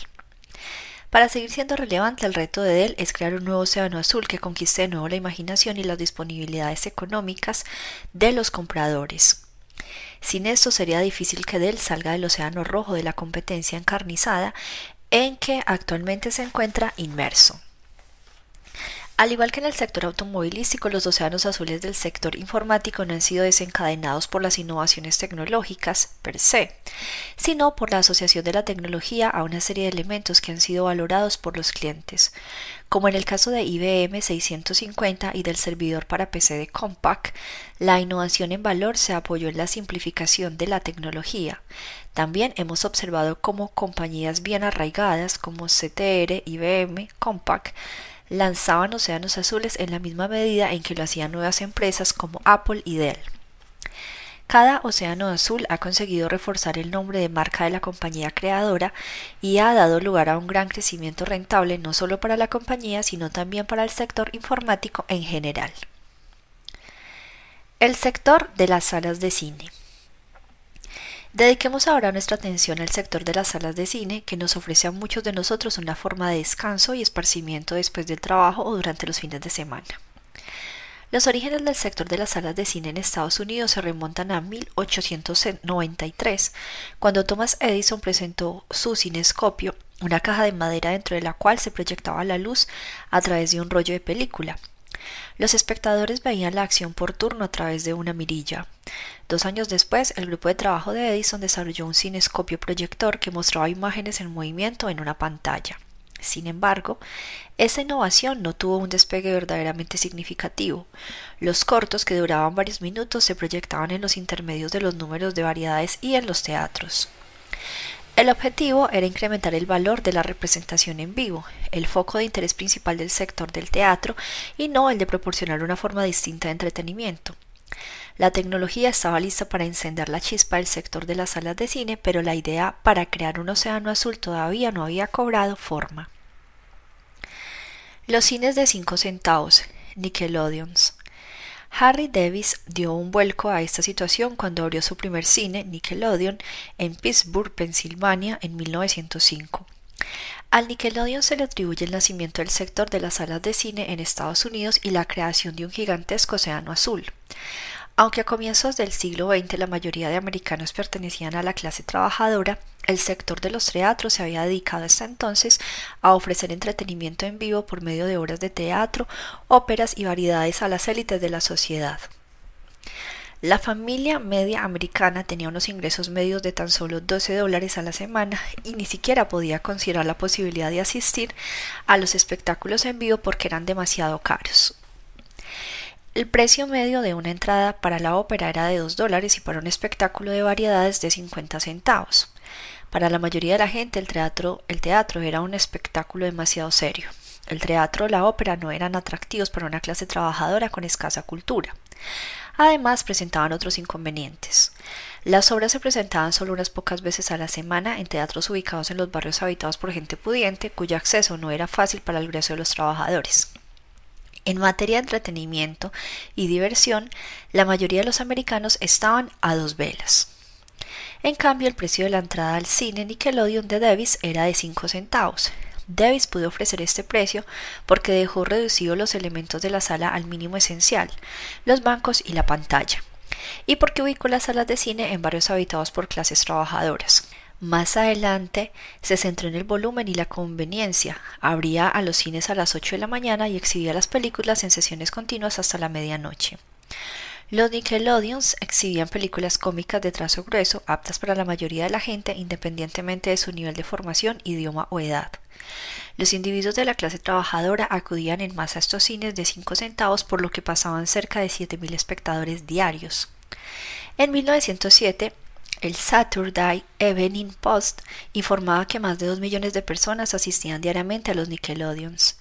Para seguir siendo relevante, el reto de Dell es crear un nuevo océano azul que conquiste de nuevo la imaginación y las disponibilidades económicas de los compradores. Sin esto sería difícil que Dell salga del océano rojo de la competencia encarnizada en que actualmente se encuentra inmerso. Al igual que en el sector automovilístico, los océanos azules del sector informático no han sido desencadenados por las innovaciones tecnológicas per se, sino por la asociación de la tecnología a una serie de elementos que han sido valorados por los clientes, como en el caso de IBM 650 y del servidor para PC de Compaq, la innovación en valor se apoyó en la simplificación de la tecnología. También hemos observado cómo compañías bien arraigadas como CTR, IBM, Compaq lanzaban océanos azules en la misma medida en que lo hacían nuevas empresas como Apple y Dell. Cada océano azul ha conseguido reforzar el nombre de marca de la compañía creadora y ha dado lugar a un gran crecimiento rentable no solo para la compañía, sino también para el sector informático en general. El sector de las salas de cine. Dediquemos ahora nuestra atención al sector de las salas de cine, que nos ofrece a muchos de nosotros una forma de descanso y esparcimiento después del trabajo o durante los fines de semana. Los orígenes del sector de las salas de cine en Estados Unidos se remontan a 1893, cuando Thomas Edison presentó su cinescopio, una caja de madera dentro de la cual se proyectaba la luz a través de un rollo de película. Los espectadores veían la acción por turno a través de una mirilla. Dos años después, el grupo de trabajo de Edison desarrolló un cinescopio proyector que mostraba imágenes en movimiento en una pantalla. Sin embargo, esa innovación no tuvo un despegue verdaderamente significativo. Los cortos, que duraban varios minutos, se proyectaban en los intermedios de los números de variedades y en los teatros. El objetivo era incrementar el valor de la representación en vivo, el foco de interés principal del sector del teatro y no el de proporcionar una forma distinta de entretenimiento. La tecnología estaba lista para encender la chispa del sector de las salas de cine, pero la idea para crear un océano azul todavía no había cobrado forma. Los cines de 5 centavos, Nickelodeons. Harry Davis dio un vuelco a esta situación cuando abrió su primer cine, Nickelodeon, en Pittsburgh, Pensilvania, en 1905. Al Nickelodeon se le atribuye el nacimiento del sector de las salas de cine en Estados Unidos y la creación de un gigantesco océano azul. Aunque a comienzos del siglo XX la mayoría de americanos pertenecían a la clase trabajadora, el sector de los teatros se había dedicado hasta entonces a ofrecer entretenimiento en vivo por medio de obras de teatro, óperas y variedades a las élites de la sociedad. La familia media americana tenía unos ingresos medios de tan solo 12 dólares a la semana y ni siquiera podía considerar la posibilidad de asistir a los espectáculos en vivo porque eran demasiado caros. El precio medio de una entrada para la ópera era de 2 dólares y para un espectáculo de variedades de 50 centavos. Para la mayoría de la gente el teatro, el teatro era un espectáculo demasiado serio. El teatro o la ópera no eran atractivos para una clase trabajadora con escasa cultura. Además, presentaban otros inconvenientes. Las obras se presentaban solo unas pocas veces a la semana en teatros ubicados en los barrios habitados por gente pudiente, cuyo acceso no era fácil para el grueso de los trabajadores. En materia de entretenimiento y diversión, la mayoría de los americanos estaban a dos velas. En cambio, el precio de la entrada al cine Nickelodeon de Davis era de 5 centavos. Davis pudo ofrecer este precio porque dejó reducidos los elementos de la sala al mínimo esencial, los bancos y la pantalla, y porque ubicó las salas de cine en barrios habitados por clases trabajadoras. Más adelante se centró en el volumen y la conveniencia. Abría a los cines a las 8 de la mañana y exhibía las películas en sesiones continuas hasta la medianoche. Los Nickelodeons exhibían películas cómicas de trazo grueso, aptas para la mayoría de la gente, independientemente de su nivel de formación, idioma o edad. Los individuos de la clase trabajadora acudían en masa a estos cines de 5 centavos, por lo que pasaban cerca de 7.000 espectadores diarios. En 1907, el Saturday Evening Post informaba que más de dos millones de personas asistían diariamente a los Nickelodeons.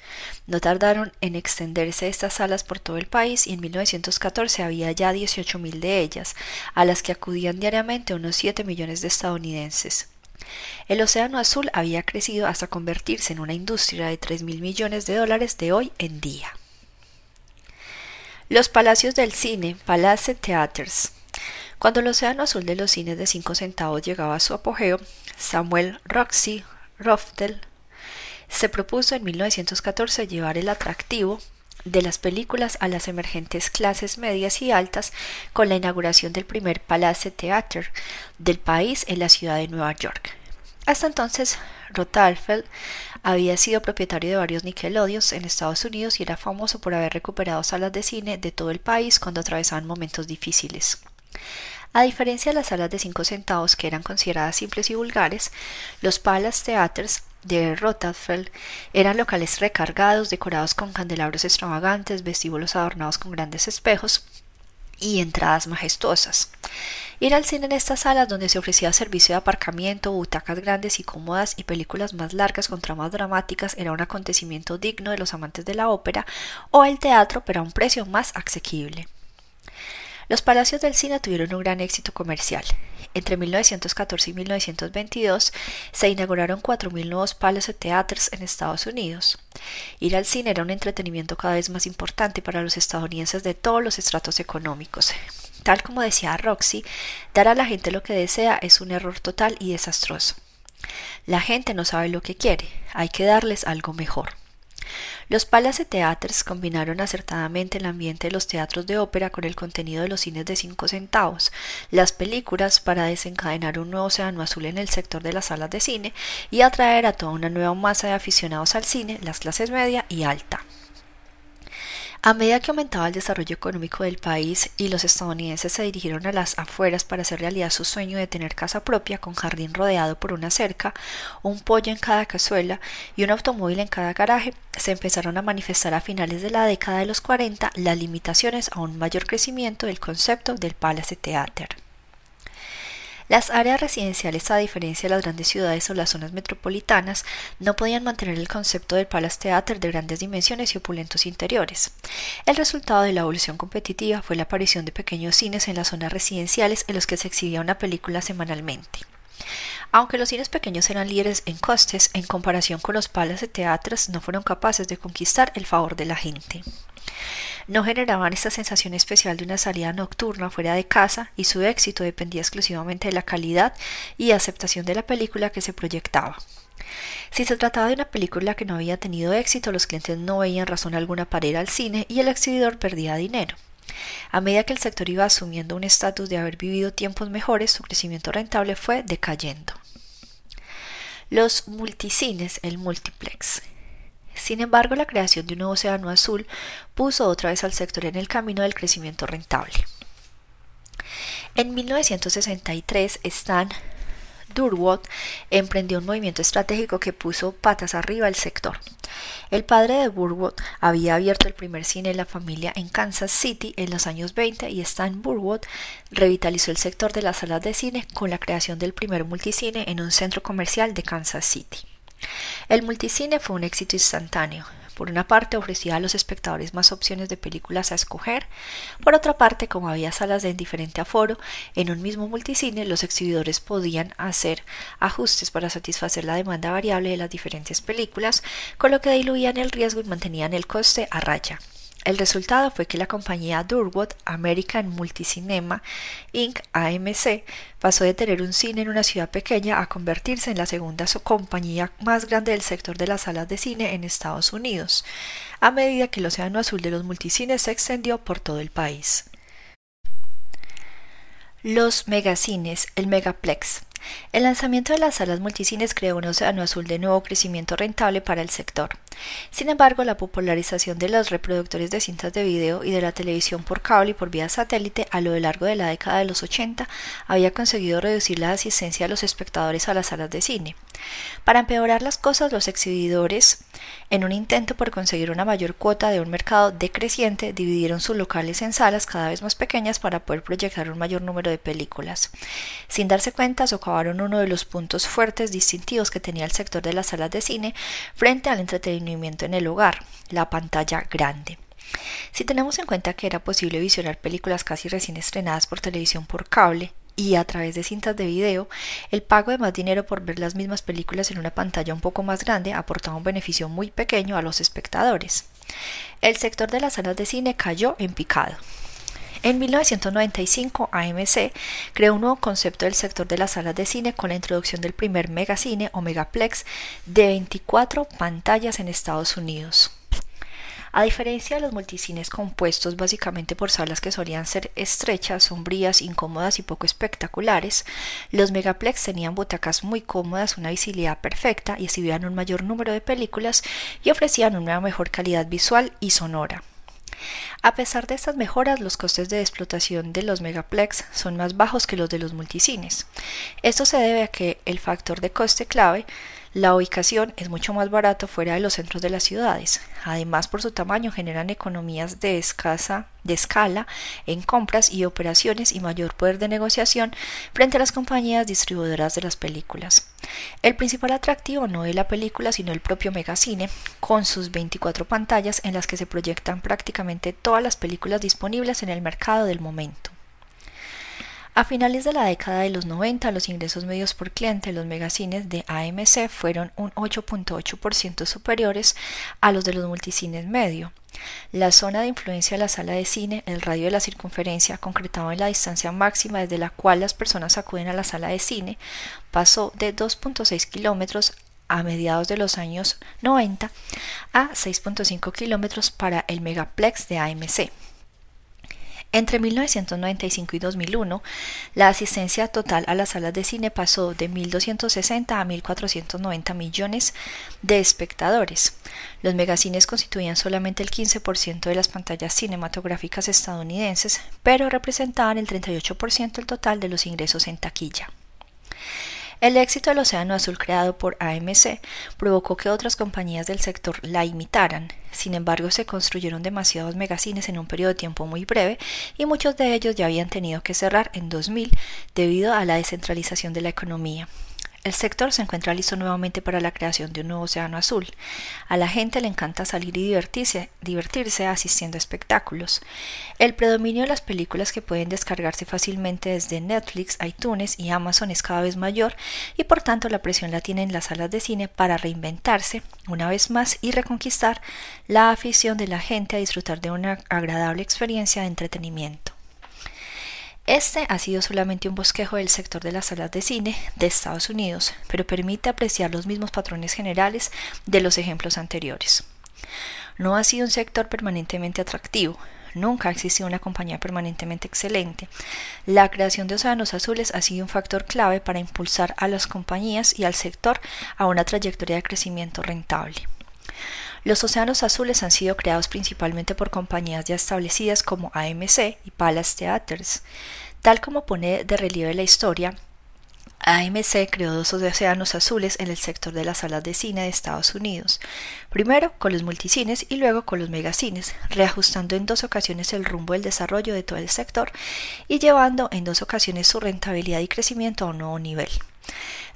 No tardaron en extenderse estas salas por todo el país y en 1914 había ya 18.000 de ellas, a las que acudían diariamente unos 7 millones de estadounidenses. El Océano Azul había crecido hasta convertirse en una industria de 3.000 millones de dólares de hoy en día. Los palacios del cine, Palace Theaters, cuando el océano azul de los cines de 5 centavos llegaba a su apogeo, Samuel Roxy Roftel se propuso en 1914 llevar el atractivo de las películas a las emergentes clases medias y altas con la inauguración del primer Palace Theater del país en la ciudad de Nueva York. Hasta entonces, Rotalfeld había sido propietario de varios Nickelodeons en Estados Unidos y era famoso por haber recuperado salas de cine de todo el país cuando atravesaban momentos difíciles. A diferencia de las salas de 5 centavos que eran consideradas simples y vulgares, los Palace Theaters de Rothafel eran locales recargados, decorados con candelabros extravagantes, vestíbulos adornados con grandes espejos y entradas majestuosas. Ir al cine en estas salas donde se ofrecía servicio de aparcamiento, butacas grandes y cómodas y películas más largas con tramas dramáticas era un acontecimiento digno de los amantes de la ópera o el teatro pero a un precio más asequible. Los palacios del cine tuvieron un gran éxito comercial. Entre 1914 y 1922 se inauguraron 4.000 nuevos Palace Theaters en Estados Unidos. Ir al cine era un entretenimiento cada vez más importante para los estadounidenses de todos los estratos económicos. Tal como decía Roxy, dar a la gente lo que desea es un error total y desastroso. La gente no sabe lo que quiere, hay que darles algo mejor. Los Palace Theaters combinaron acertadamente el ambiente de los teatros de ópera con el contenido de los cines de cinco centavos, las películas para desencadenar un nuevo océano azul en el sector de las salas de cine y atraer a toda una nueva masa de aficionados al cine, las clases media y alta. A medida que aumentaba el desarrollo económico del país y los estadounidenses se dirigieron a las afueras para hacer realidad su sueño de tener casa propia con jardín rodeado por una cerca, un pollo en cada cazuela y un automóvil en cada garaje, se empezaron a manifestar a finales de la década de los 40 las limitaciones a un mayor crecimiento del concepto del Palace Theater. Las áreas residenciales, a diferencia de las grandes ciudades o las zonas metropolitanas, no podían mantener el concepto del Palace Theater de grandes dimensiones y opulentos interiores. El resultado de la evolución competitiva fue la aparición de pequeños cines en las zonas residenciales en los que se exhibía una película semanalmente. Aunque los cines pequeños eran líderes en costes, en comparación con los palas de teatros no fueron capaces de conquistar el favor de la gente. No generaban esta sensación especial de una salida nocturna fuera de casa y su éxito dependía exclusivamente de la calidad y aceptación de la película que se proyectaba. Si se trataba de una película que no había tenido éxito, los clientes no veían razón alguna para ir al cine y el exhibidor perdía dinero. A medida que el sector iba asumiendo un estatus de haber vivido tiempos mejores, su crecimiento rentable fue decayendo. Los multicines, el multiplex. Sin embargo, la creación de un nuevo océano azul puso otra vez al sector en el camino del crecimiento rentable. En 1963, Stan Durwood emprendió un movimiento estratégico que puso patas arriba al sector. El padre de Burwood había abierto el primer cine de la familia en Kansas City en los años 20 y Stan Burwood revitalizó el sector de las salas de cine con la creación del primer multicine en un centro comercial de Kansas City. El multicine fue un éxito instantáneo. Por una parte ofrecía a los espectadores más opciones de películas a escoger, por otra parte, como había salas de diferente aforo, en un mismo multicine los exhibidores podían hacer ajustes para satisfacer la demanda variable de las diferentes películas, con lo que diluían el riesgo y mantenían el coste a raya. El resultado fue que la compañía Durwood American Multicinema Inc. AMC pasó de tener un cine en una ciudad pequeña a convertirse en la segunda compañía más grande del sector de las salas de cine en Estados Unidos, a medida que el océano azul de los multicines se extendió por todo el país. Los megacines, el megaplex. El lanzamiento de las salas multicines creó un océano azul de nuevo crecimiento rentable para el sector. Sin embargo, la popularización de los reproductores de cintas de video y de la televisión por cable y por vía satélite a lo largo de la década de los 80 había conseguido reducir la asistencia de los espectadores a las salas de cine. Para empeorar las cosas, los exhibidores, en un intento por conseguir una mayor cuota de un mercado decreciente, dividieron sus locales en salas cada vez más pequeñas para poder proyectar un mayor número de películas. Sin darse cuenta, uno de los puntos fuertes distintivos que tenía el sector de las salas de cine frente al entretenimiento en el hogar, la pantalla grande. Si tenemos en cuenta que era posible visionar películas casi recién estrenadas por televisión por cable y a través de cintas de video, el pago de más dinero por ver las mismas películas en una pantalla un poco más grande aportaba un beneficio muy pequeño a los espectadores. El sector de las salas de cine cayó en picado. En 1995, AMC creó un nuevo concepto del sector de las salas de cine con la introducción del primer megacine o megaplex de 24 pantallas en Estados Unidos. A diferencia de los multicines compuestos básicamente por salas que solían ser estrechas, sombrías, incómodas y poco espectaculares, los megaplex tenían butacas muy cómodas, una visibilidad perfecta y exhibían un mayor número de películas y ofrecían una mejor calidad visual y sonora. A pesar de estas mejoras, los costes de explotación de los megaplex son más bajos que los de los multicines. Esto se debe a que el factor de coste clave la ubicación es mucho más barato fuera de los centros de las ciudades. Además, por su tamaño generan economías de, escasa, de escala en compras y operaciones y mayor poder de negociación frente a las compañías distribuidoras de las películas. El principal atractivo no es la película, sino el propio megacine, con sus 24 pantallas en las que se proyectan prácticamente todas las películas disponibles en el mercado del momento. A finales de la década de los 90, los ingresos medios por cliente de los megacines de AMC fueron un 8.8% superiores a los de los multicines medio. La zona de influencia de la sala de cine, el radio de la circunferencia, concretado en la distancia máxima desde la cual las personas acuden a la sala de cine, pasó de 2.6 kilómetros a mediados de los años 90 a 6.5 kilómetros para el megaplex de AMC. Entre 1995 y 2001, la asistencia total a las salas de cine pasó de 1.260 a 1.490 millones de espectadores. Los megacines constituían solamente el 15% de las pantallas cinematográficas estadounidenses, pero representaban el 38% del total de los ingresos en taquilla. El éxito del Océano Azul creado por AMC provocó que otras compañías del sector la imitaran. Sin embargo, se construyeron demasiados megacines en un periodo de tiempo muy breve y muchos de ellos ya habían tenido que cerrar en 2000 debido a la descentralización de la economía. El sector se encuentra listo nuevamente para la creación de un nuevo océano azul. A la gente le encanta salir y divertirse, asistiendo a espectáculos. El predominio de las películas que pueden descargarse fácilmente desde Netflix, iTunes y Amazon es cada vez mayor y por tanto la presión la tienen las salas de cine para reinventarse una vez más y reconquistar la afición de la gente a disfrutar de una agradable experiencia de entretenimiento. Este ha sido solamente un bosquejo del sector de las salas de cine de Estados Unidos, pero permite apreciar los mismos patrones generales de los ejemplos anteriores. No ha sido un sector permanentemente atractivo, nunca ha existido una compañía permanentemente excelente. La creación de océanos azules ha sido un factor clave para impulsar a las compañías y al sector a una trayectoria de crecimiento rentable. Los océanos azules han sido creados principalmente por compañías ya establecidas como AMC y Palace Theatres. Tal como pone de relieve la historia, AMC creó dos océanos azules en el sector de las salas de cine de Estados Unidos, primero con los multicines y luego con los megacines, reajustando en dos ocasiones el rumbo del desarrollo de todo el sector y llevando en dos ocasiones su rentabilidad y crecimiento a un nuevo nivel.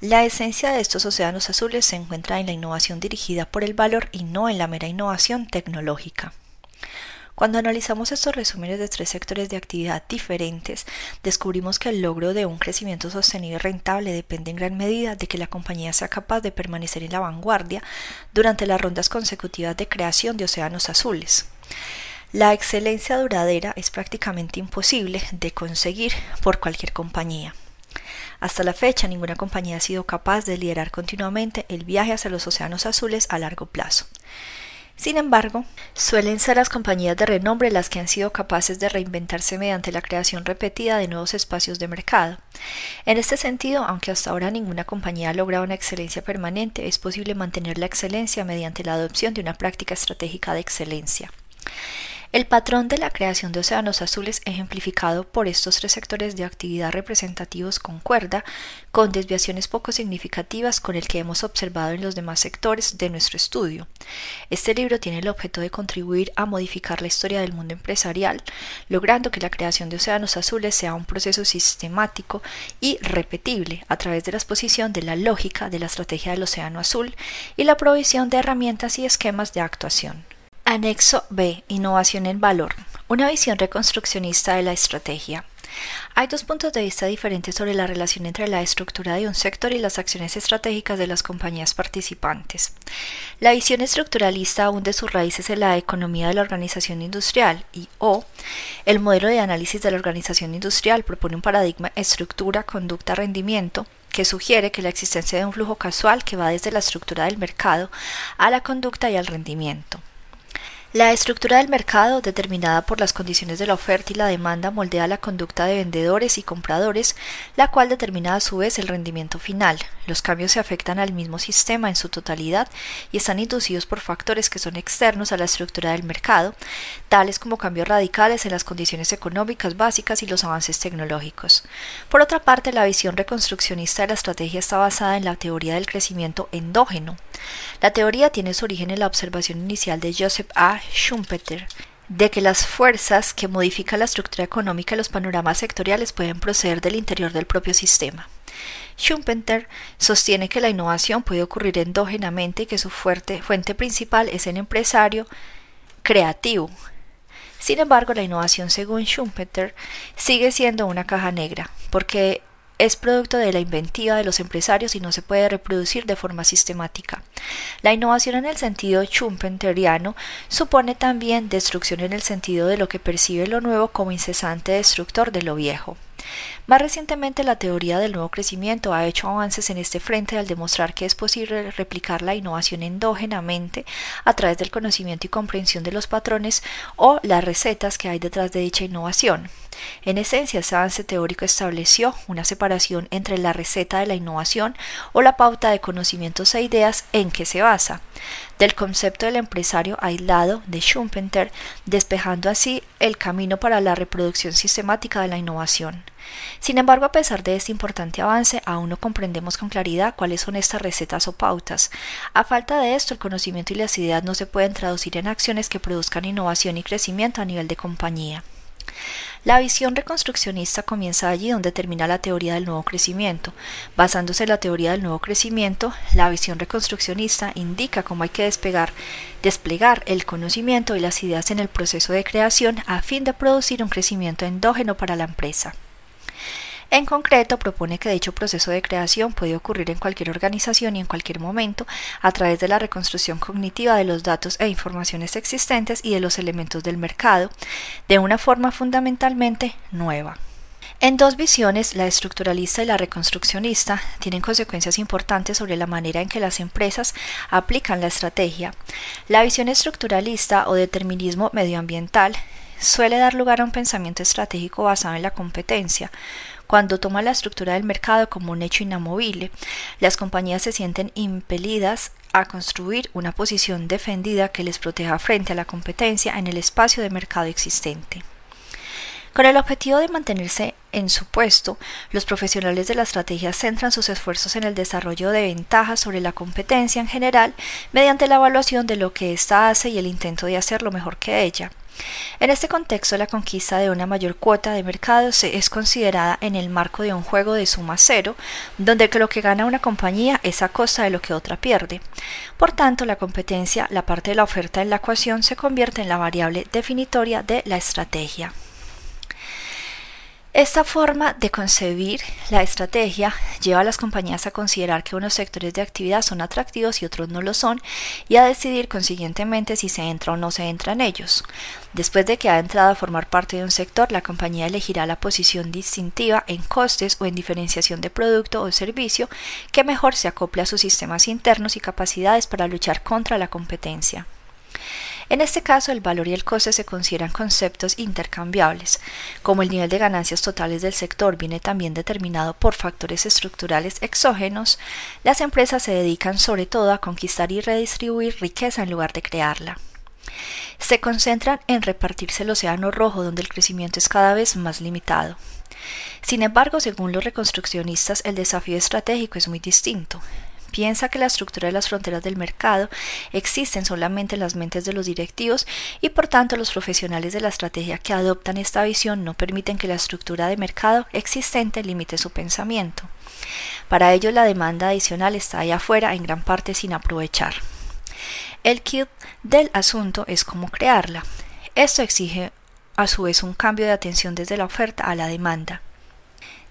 La esencia de estos océanos azules se encuentra en la innovación dirigida por el valor y no en la mera innovación tecnológica. Cuando analizamos estos resúmenes de tres sectores de actividad diferentes, descubrimos que el logro de un crecimiento sostenido y rentable depende en gran medida de que la compañía sea capaz de permanecer en la vanguardia durante las rondas consecutivas de creación de océanos azules. La excelencia duradera es prácticamente imposible de conseguir por cualquier compañía. Hasta la fecha, ninguna compañía ha sido capaz de liderar continuamente el viaje hacia los océanos azules a largo plazo. Sin embargo, suelen ser las compañías de renombre las que han sido capaces de reinventarse mediante la creación repetida de nuevos espacios de mercado. En este sentido, aunque hasta ahora ninguna compañía ha logrado una excelencia permanente, es posible mantener la excelencia mediante la adopción de una práctica estratégica de excelencia. El patrón de la creación de océanos azules ejemplificado por estos tres sectores de actividad representativos concuerda con desviaciones poco significativas con el que hemos observado en los demás sectores de nuestro estudio. Este libro tiene el objeto de contribuir a modificar la historia del mundo empresarial, logrando que la creación de océanos azules sea un proceso sistemático y repetible a través de la exposición de la lógica de la estrategia del océano azul y la provisión de herramientas y esquemas de actuación. Anexo B. Innovación en valor. Una visión reconstruccionista de la estrategia. Hay dos puntos de vista diferentes sobre la relación entre la estructura de un sector y las acciones estratégicas de las compañías participantes. La visión estructuralista hunde sus raíces en la economía de la organización industrial y o el modelo de análisis de la organización industrial propone un paradigma estructura, conducta, rendimiento que sugiere que la existencia de un flujo casual que va desde la estructura del mercado a la conducta y al rendimiento. La estructura del mercado, determinada por las condiciones de la oferta y la demanda, moldea la conducta de vendedores y compradores, la cual determina a su vez el rendimiento final. Los cambios se afectan al mismo sistema en su totalidad y están inducidos por factores que son externos a la estructura del mercado, tales como cambios radicales en las condiciones económicas básicas y los avances tecnológicos. Por otra parte, la visión reconstruccionista de la estrategia está basada en la teoría del crecimiento endógeno. La teoría tiene su origen en la observación inicial de Joseph A. Schumpeter de que las fuerzas que modifican la estructura económica y los panoramas sectoriales pueden proceder del interior del propio sistema. Schumpeter sostiene que la innovación puede ocurrir endógenamente y que su fuerte, fuente principal es el empresario creativo. Sin embargo, la innovación, según Schumpeter, sigue siendo una caja negra, porque es producto de la inventiva de los empresarios y no se puede reproducir de forma sistemática. La innovación en el sentido schumpeteriano supone también destrucción en el sentido de lo que percibe lo nuevo como incesante destructor de lo viejo. Más recientemente, la teoría del nuevo crecimiento ha hecho avances en este frente al demostrar que es posible replicar la innovación endógenamente a través del conocimiento y comprensión de los patrones o las recetas que hay detrás de dicha innovación. En esencia, ese avance teórico estableció una separación entre la receta de la innovación o la pauta de conocimientos e ideas en que se basa, del concepto del empresario aislado de Schumpeter, despejando así el camino para la reproducción sistemática de la innovación. Sin embargo, a pesar de este importante avance, aún no comprendemos con claridad cuáles son estas recetas o pautas. A falta de esto, el conocimiento y las ideas no se pueden traducir en acciones que produzcan innovación y crecimiento a nivel de compañía. La visión reconstruccionista comienza allí donde termina la teoría del nuevo crecimiento. Basándose en la teoría del nuevo crecimiento, la visión reconstruccionista indica cómo hay que desplegar el conocimiento y las ideas en el proceso de creación a fin de producir un crecimiento endógeno para la empresa. En concreto, propone que dicho proceso de creación puede ocurrir en cualquier organización y en cualquier momento a través de la reconstrucción cognitiva de los datos e informaciones existentes y de los elementos del mercado, de una forma fundamentalmente nueva. En dos visiones, la estructuralista y la reconstruccionista, tienen consecuencias importantes sobre la manera en que las empresas aplican la estrategia. La visión estructuralista o determinismo medioambiental suele dar lugar a un pensamiento estratégico basado en la competencia, cuando toma la estructura del mercado como un hecho inamovible, las compañías se sienten impelidas a construir una posición defendida que les proteja frente a la competencia en el espacio de mercado existente. Con el objetivo de mantenerse en su puesto, los profesionales de la estrategia centran sus esfuerzos en el desarrollo de ventajas sobre la competencia en general mediante la evaluación de lo que ésta hace y el intento de hacerlo mejor que ella. En este contexto, la conquista de una mayor cuota de mercado es considerada en el marco de un juego de suma cero, donde lo que gana una compañía es a costa de lo que otra pierde. Por tanto, la competencia, la parte de la oferta en la ecuación, se convierte en la variable definitoria de la estrategia. Esta forma de concebir la estrategia lleva a las compañías a considerar que unos sectores de actividad son atractivos y otros no lo son y a decidir consiguientemente si se entra o no se entra en ellos. Después de que ha entrado a formar parte de un sector, la compañía elegirá la posición distintiva en costes o en diferenciación de producto o servicio que mejor se acople a sus sistemas internos y capacidades para luchar contra la competencia. En este caso, el valor y el coste se consideran conceptos intercambiables. Como el nivel de ganancias totales del sector viene también determinado por factores estructurales exógenos, las empresas se dedican sobre todo a conquistar y redistribuir riqueza en lugar de crearla se concentran en repartirse el océano rojo donde el crecimiento es cada vez más limitado. Sin embargo, según los reconstruccionistas, el desafío estratégico es muy distinto piensa que la estructura de las fronteras del mercado existen solamente en las mentes de los directivos y por tanto los profesionales de la estrategia que adoptan esta visión no permiten que la estructura de mercado existente limite su pensamiento. Para ello la demanda adicional está allá afuera en gran parte sin aprovechar. El kit del asunto es cómo crearla. Esto exige a su vez un cambio de atención desde la oferta a la demanda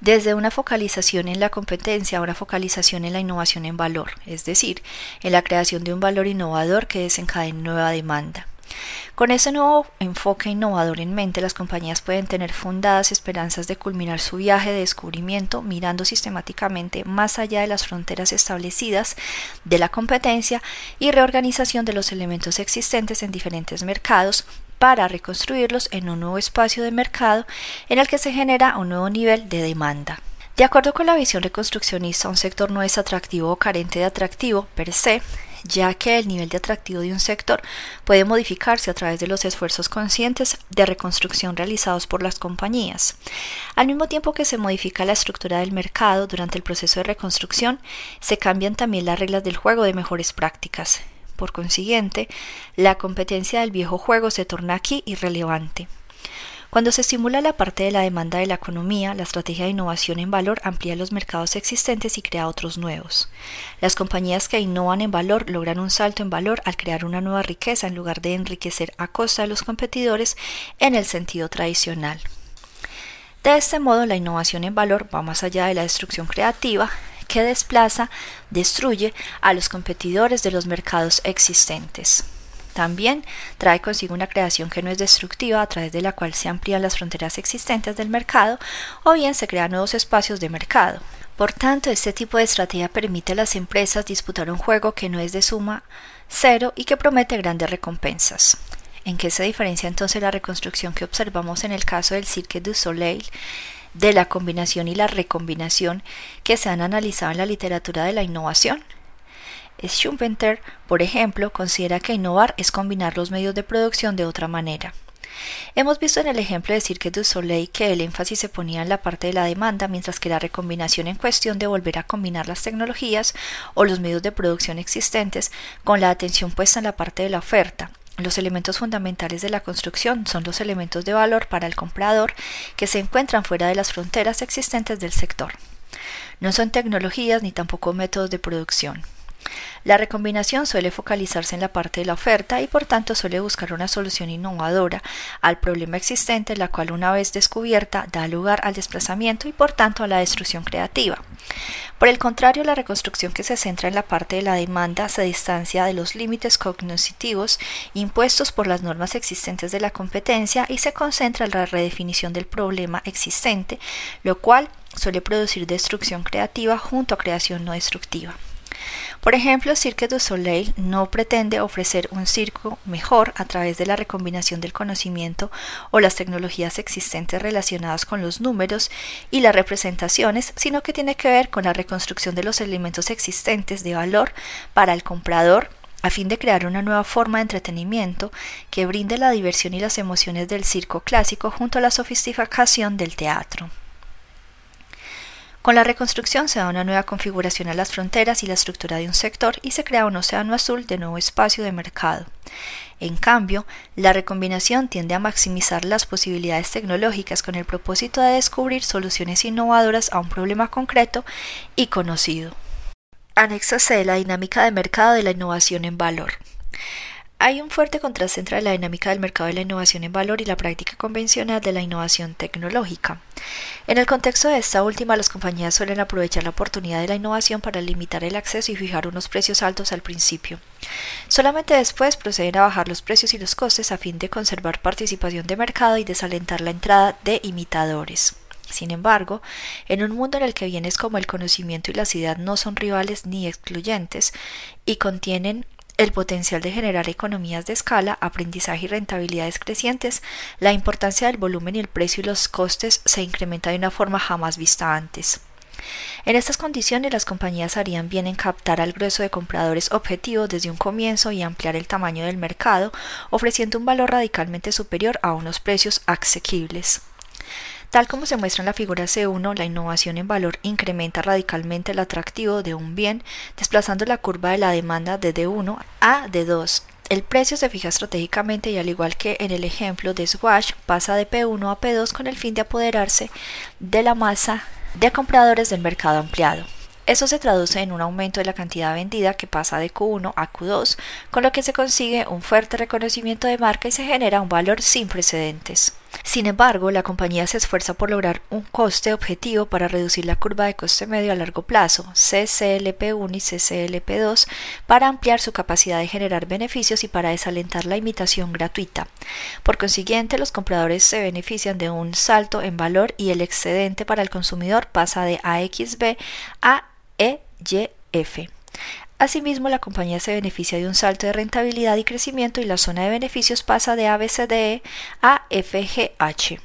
desde una focalización en la competencia a una focalización en la innovación en valor, es decir, en la creación de un valor innovador que desencadene nueva demanda. Con ese nuevo enfoque innovador en mente, las compañías pueden tener fundadas esperanzas de culminar su viaje de descubrimiento mirando sistemáticamente más allá de las fronteras establecidas de la competencia y reorganización de los elementos existentes en diferentes mercados para reconstruirlos en un nuevo espacio de mercado en el que se genera un nuevo nivel de demanda. De acuerdo con la visión reconstruccionista, un sector no es atractivo o carente de atractivo per se, ya que el nivel de atractivo de un sector puede modificarse a través de los esfuerzos conscientes de reconstrucción realizados por las compañías. Al mismo tiempo que se modifica la estructura del mercado durante el proceso de reconstrucción, se cambian también las reglas del juego de mejores prácticas. Por consiguiente, la competencia del viejo juego se torna aquí irrelevante. Cuando se estimula la parte de la demanda de la economía, la estrategia de innovación en valor amplía los mercados existentes y crea otros nuevos. Las compañías que innovan en valor logran un salto en valor al crear una nueva riqueza en lugar de enriquecer a costa de los competidores en el sentido tradicional. De este modo, la innovación en valor va más allá de la destrucción creativa, que desplaza, destruye a los competidores de los mercados existentes. También trae consigo una creación que no es destructiva a través de la cual se amplían las fronteras existentes del mercado o bien se crean nuevos espacios de mercado. Por tanto, este tipo de estrategia permite a las empresas disputar un juego que no es de suma cero y que promete grandes recompensas. ¿En qué se diferencia entonces la reconstrucción que observamos en el caso del Cirque du Soleil de la combinación y la recombinación que se han analizado en la literatura de la innovación. Schumpeter, por ejemplo, considera que innovar es combinar los medios de producción de otra manera. Hemos visto en el ejemplo de Cirque du Soleil que el énfasis se ponía en la parte de la demanda, mientras que la recombinación en cuestión de volver a combinar las tecnologías o los medios de producción existentes con la atención puesta en la parte de la oferta, Los elementos fundamentales de la construcción son los elementos de valor para el comprador que se encuentran fuera de las fronteras existentes del sector. No son tecnologías ni tampoco métodos de producción. La recombinación suele focalizarse en la parte de la oferta y por tanto suele buscar una solución innovadora al problema existente, la cual una vez descubierta da lugar al desplazamiento y por tanto a la destrucción creativa. Por el contrario, la reconstrucción que se centra en la parte de la demanda se distancia de los límites cognitivos impuestos por las normas existentes de la competencia y se concentra en la redefinición del problema existente, lo cual suele producir destrucción creativa junto a creación no destructiva. Por ejemplo, Cirque du Soleil no pretende ofrecer un circo mejor a través de la recombinación del conocimiento o las tecnologías existentes relacionadas con los números y las representaciones, sino que tiene que ver con la reconstrucción de los elementos existentes de valor para el comprador a fin de crear una nueva forma de entretenimiento que brinde la diversión y las emociones del circo clásico junto a la sofisticación del teatro. Con la reconstrucción se da una nueva configuración a las fronteras y la estructura de un sector y se crea un océano azul de nuevo espacio de mercado. En cambio, la recombinación tiende a maximizar las posibilidades tecnológicas con el propósito de descubrir soluciones innovadoras a un problema concreto y conocido. Anexo C. La dinámica de mercado de la innovación en valor. Hay un fuerte contraste entre la dinámica del mercado de la innovación en valor y la práctica convencional de la innovación tecnológica. En el contexto de esta última, las compañías suelen aprovechar la oportunidad de la innovación para limitar el acceso y fijar unos precios altos al principio. Solamente después proceden a bajar los precios y los costes a fin de conservar participación de mercado y desalentar la entrada de imitadores. Sin embargo, en un mundo en el que bienes como el conocimiento y la ciudad no son rivales ni excluyentes y contienen el potencial de generar economías de escala, aprendizaje y rentabilidades crecientes, la importancia del volumen y el precio y los costes se incrementa de una forma jamás vista antes. En estas condiciones, las compañías harían bien en captar al grueso de compradores objetivos desde un comienzo y ampliar el tamaño del mercado, ofreciendo un valor radicalmente superior a unos precios asequibles. Tal como se muestra en la figura C1, la innovación en valor incrementa radicalmente el atractivo de un bien, desplazando la curva de la demanda de D1 a D2. El precio se fija estratégicamente y al igual que en el ejemplo de Swash, pasa de P1 a P2 con el fin de apoderarse de la masa de compradores del mercado ampliado. Eso se traduce en un aumento de la cantidad vendida que pasa de Q1 a Q2, con lo que se consigue un fuerte reconocimiento de marca y se genera un valor sin precedentes. Sin embargo, la compañía se esfuerza por lograr un coste objetivo para reducir la curva de coste medio a largo plazo, CCLP1 y CCLP2, para ampliar su capacidad de generar beneficios y para desalentar la imitación gratuita. Por consiguiente, los compradores se benefician de un salto en valor y el excedente para el consumidor pasa de AXB a EYF. Asimismo, la compañía se beneficia de un salto de rentabilidad y crecimiento y la zona de beneficios pasa de ABCDE a FGH.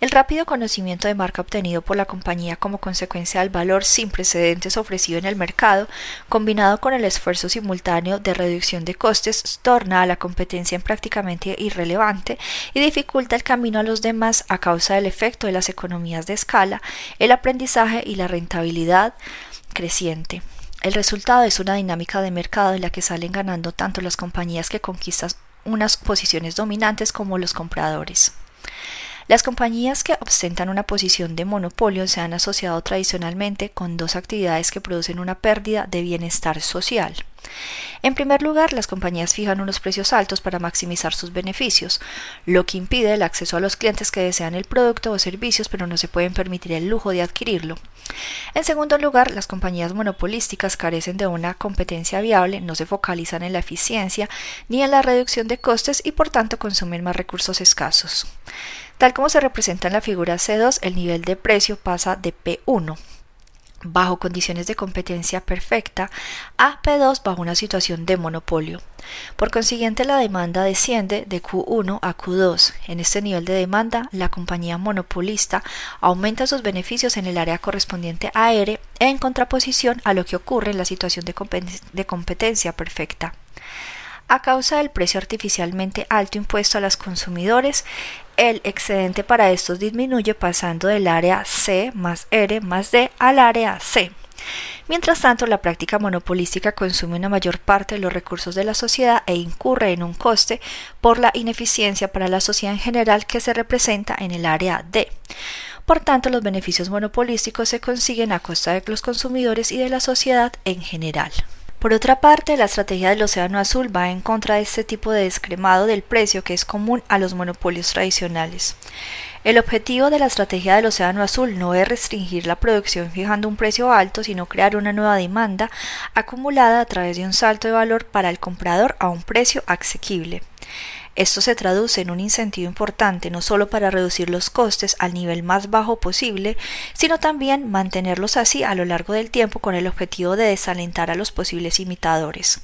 El rápido conocimiento de marca obtenido por la compañía como consecuencia del valor sin precedentes ofrecido en el mercado, combinado con el esfuerzo simultáneo de reducción de costes, torna a la competencia en prácticamente irrelevante y dificulta el camino a los demás a causa del efecto de las economías de escala, el aprendizaje y la rentabilidad creciente. El resultado es una dinámica de mercado en la que salen ganando tanto las compañías que conquistan unas posiciones dominantes como los compradores. Las compañías que ostentan una posición de monopolio se han asociado tradicionalmente con dos actividades que producen una pérdida de bienestar social. En primer lugar, las compañías fijan unos precios altos para maximizar sus beneficios, lo que impide el acceso a los clientes que desean el producto o servicios pero no se pueden permitir el lujo de adquirirlo. En segundo lugar, las compañías monopolísticas carecen de una competencia viable, no se focalizan en la eficiencia ni en la reducción de costes y por tanto consumen más recursos escasos. Tal como se representa en la figura C2, el nivel de precio pasa de P1 bajo condiciones de competencia perfecta a P2 bajo una situación de monopolio. Por consiguiente, la demanda desciende de Q1 a Q2. En este nivel de demanda, la compañía monopolista aumenta sus beneficios en el área correspondiente a R en contraposición a lo que ocurre en la situación de, competencia perfecta. A causa del precio artificialmente alto impuesto a los consumidores, el excedente para estos disminuye pasando del área C más R más D al área C. Mientras tanto, la práctica monopolística consume una mayor parte de los recursos de la sociedad e incurre en un coste por la ineficiencia para la sociedad en general que se representa en el área D. Por tanto, los beneficios monopolísticos se consiguen a costa de los consumidores y de la sociedad en general. Por otra parte, la estrategia del Océano Azul va en contra de este tipo de descremado del precio que es común a los monopolios tradicionales. El objetivo de la estrategia del Océano Azul no es restringir la producción fijando un precio alto, sino crear una nueva demanda acumulada a través de un salto de valor para el comprador a un precio asequible. Esto se traduce en un incentivo importante no solo para reducir los costes al nivel más bajo posible, sino también mantenerlos así a lo largo del tiempo con el objetivo de desalentar a los posibles imitadores.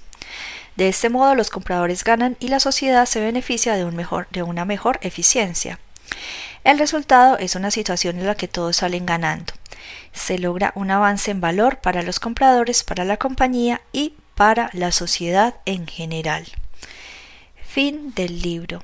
De este modo los compradores ganan y la sociedad se beneficia de, un mejor, de una mejor eficiencia. El resultado es una situación en la que todos salen ganando. Se logra un avance en valor para los compradores, para la compañía y para la sociedad en general. Fin del libro.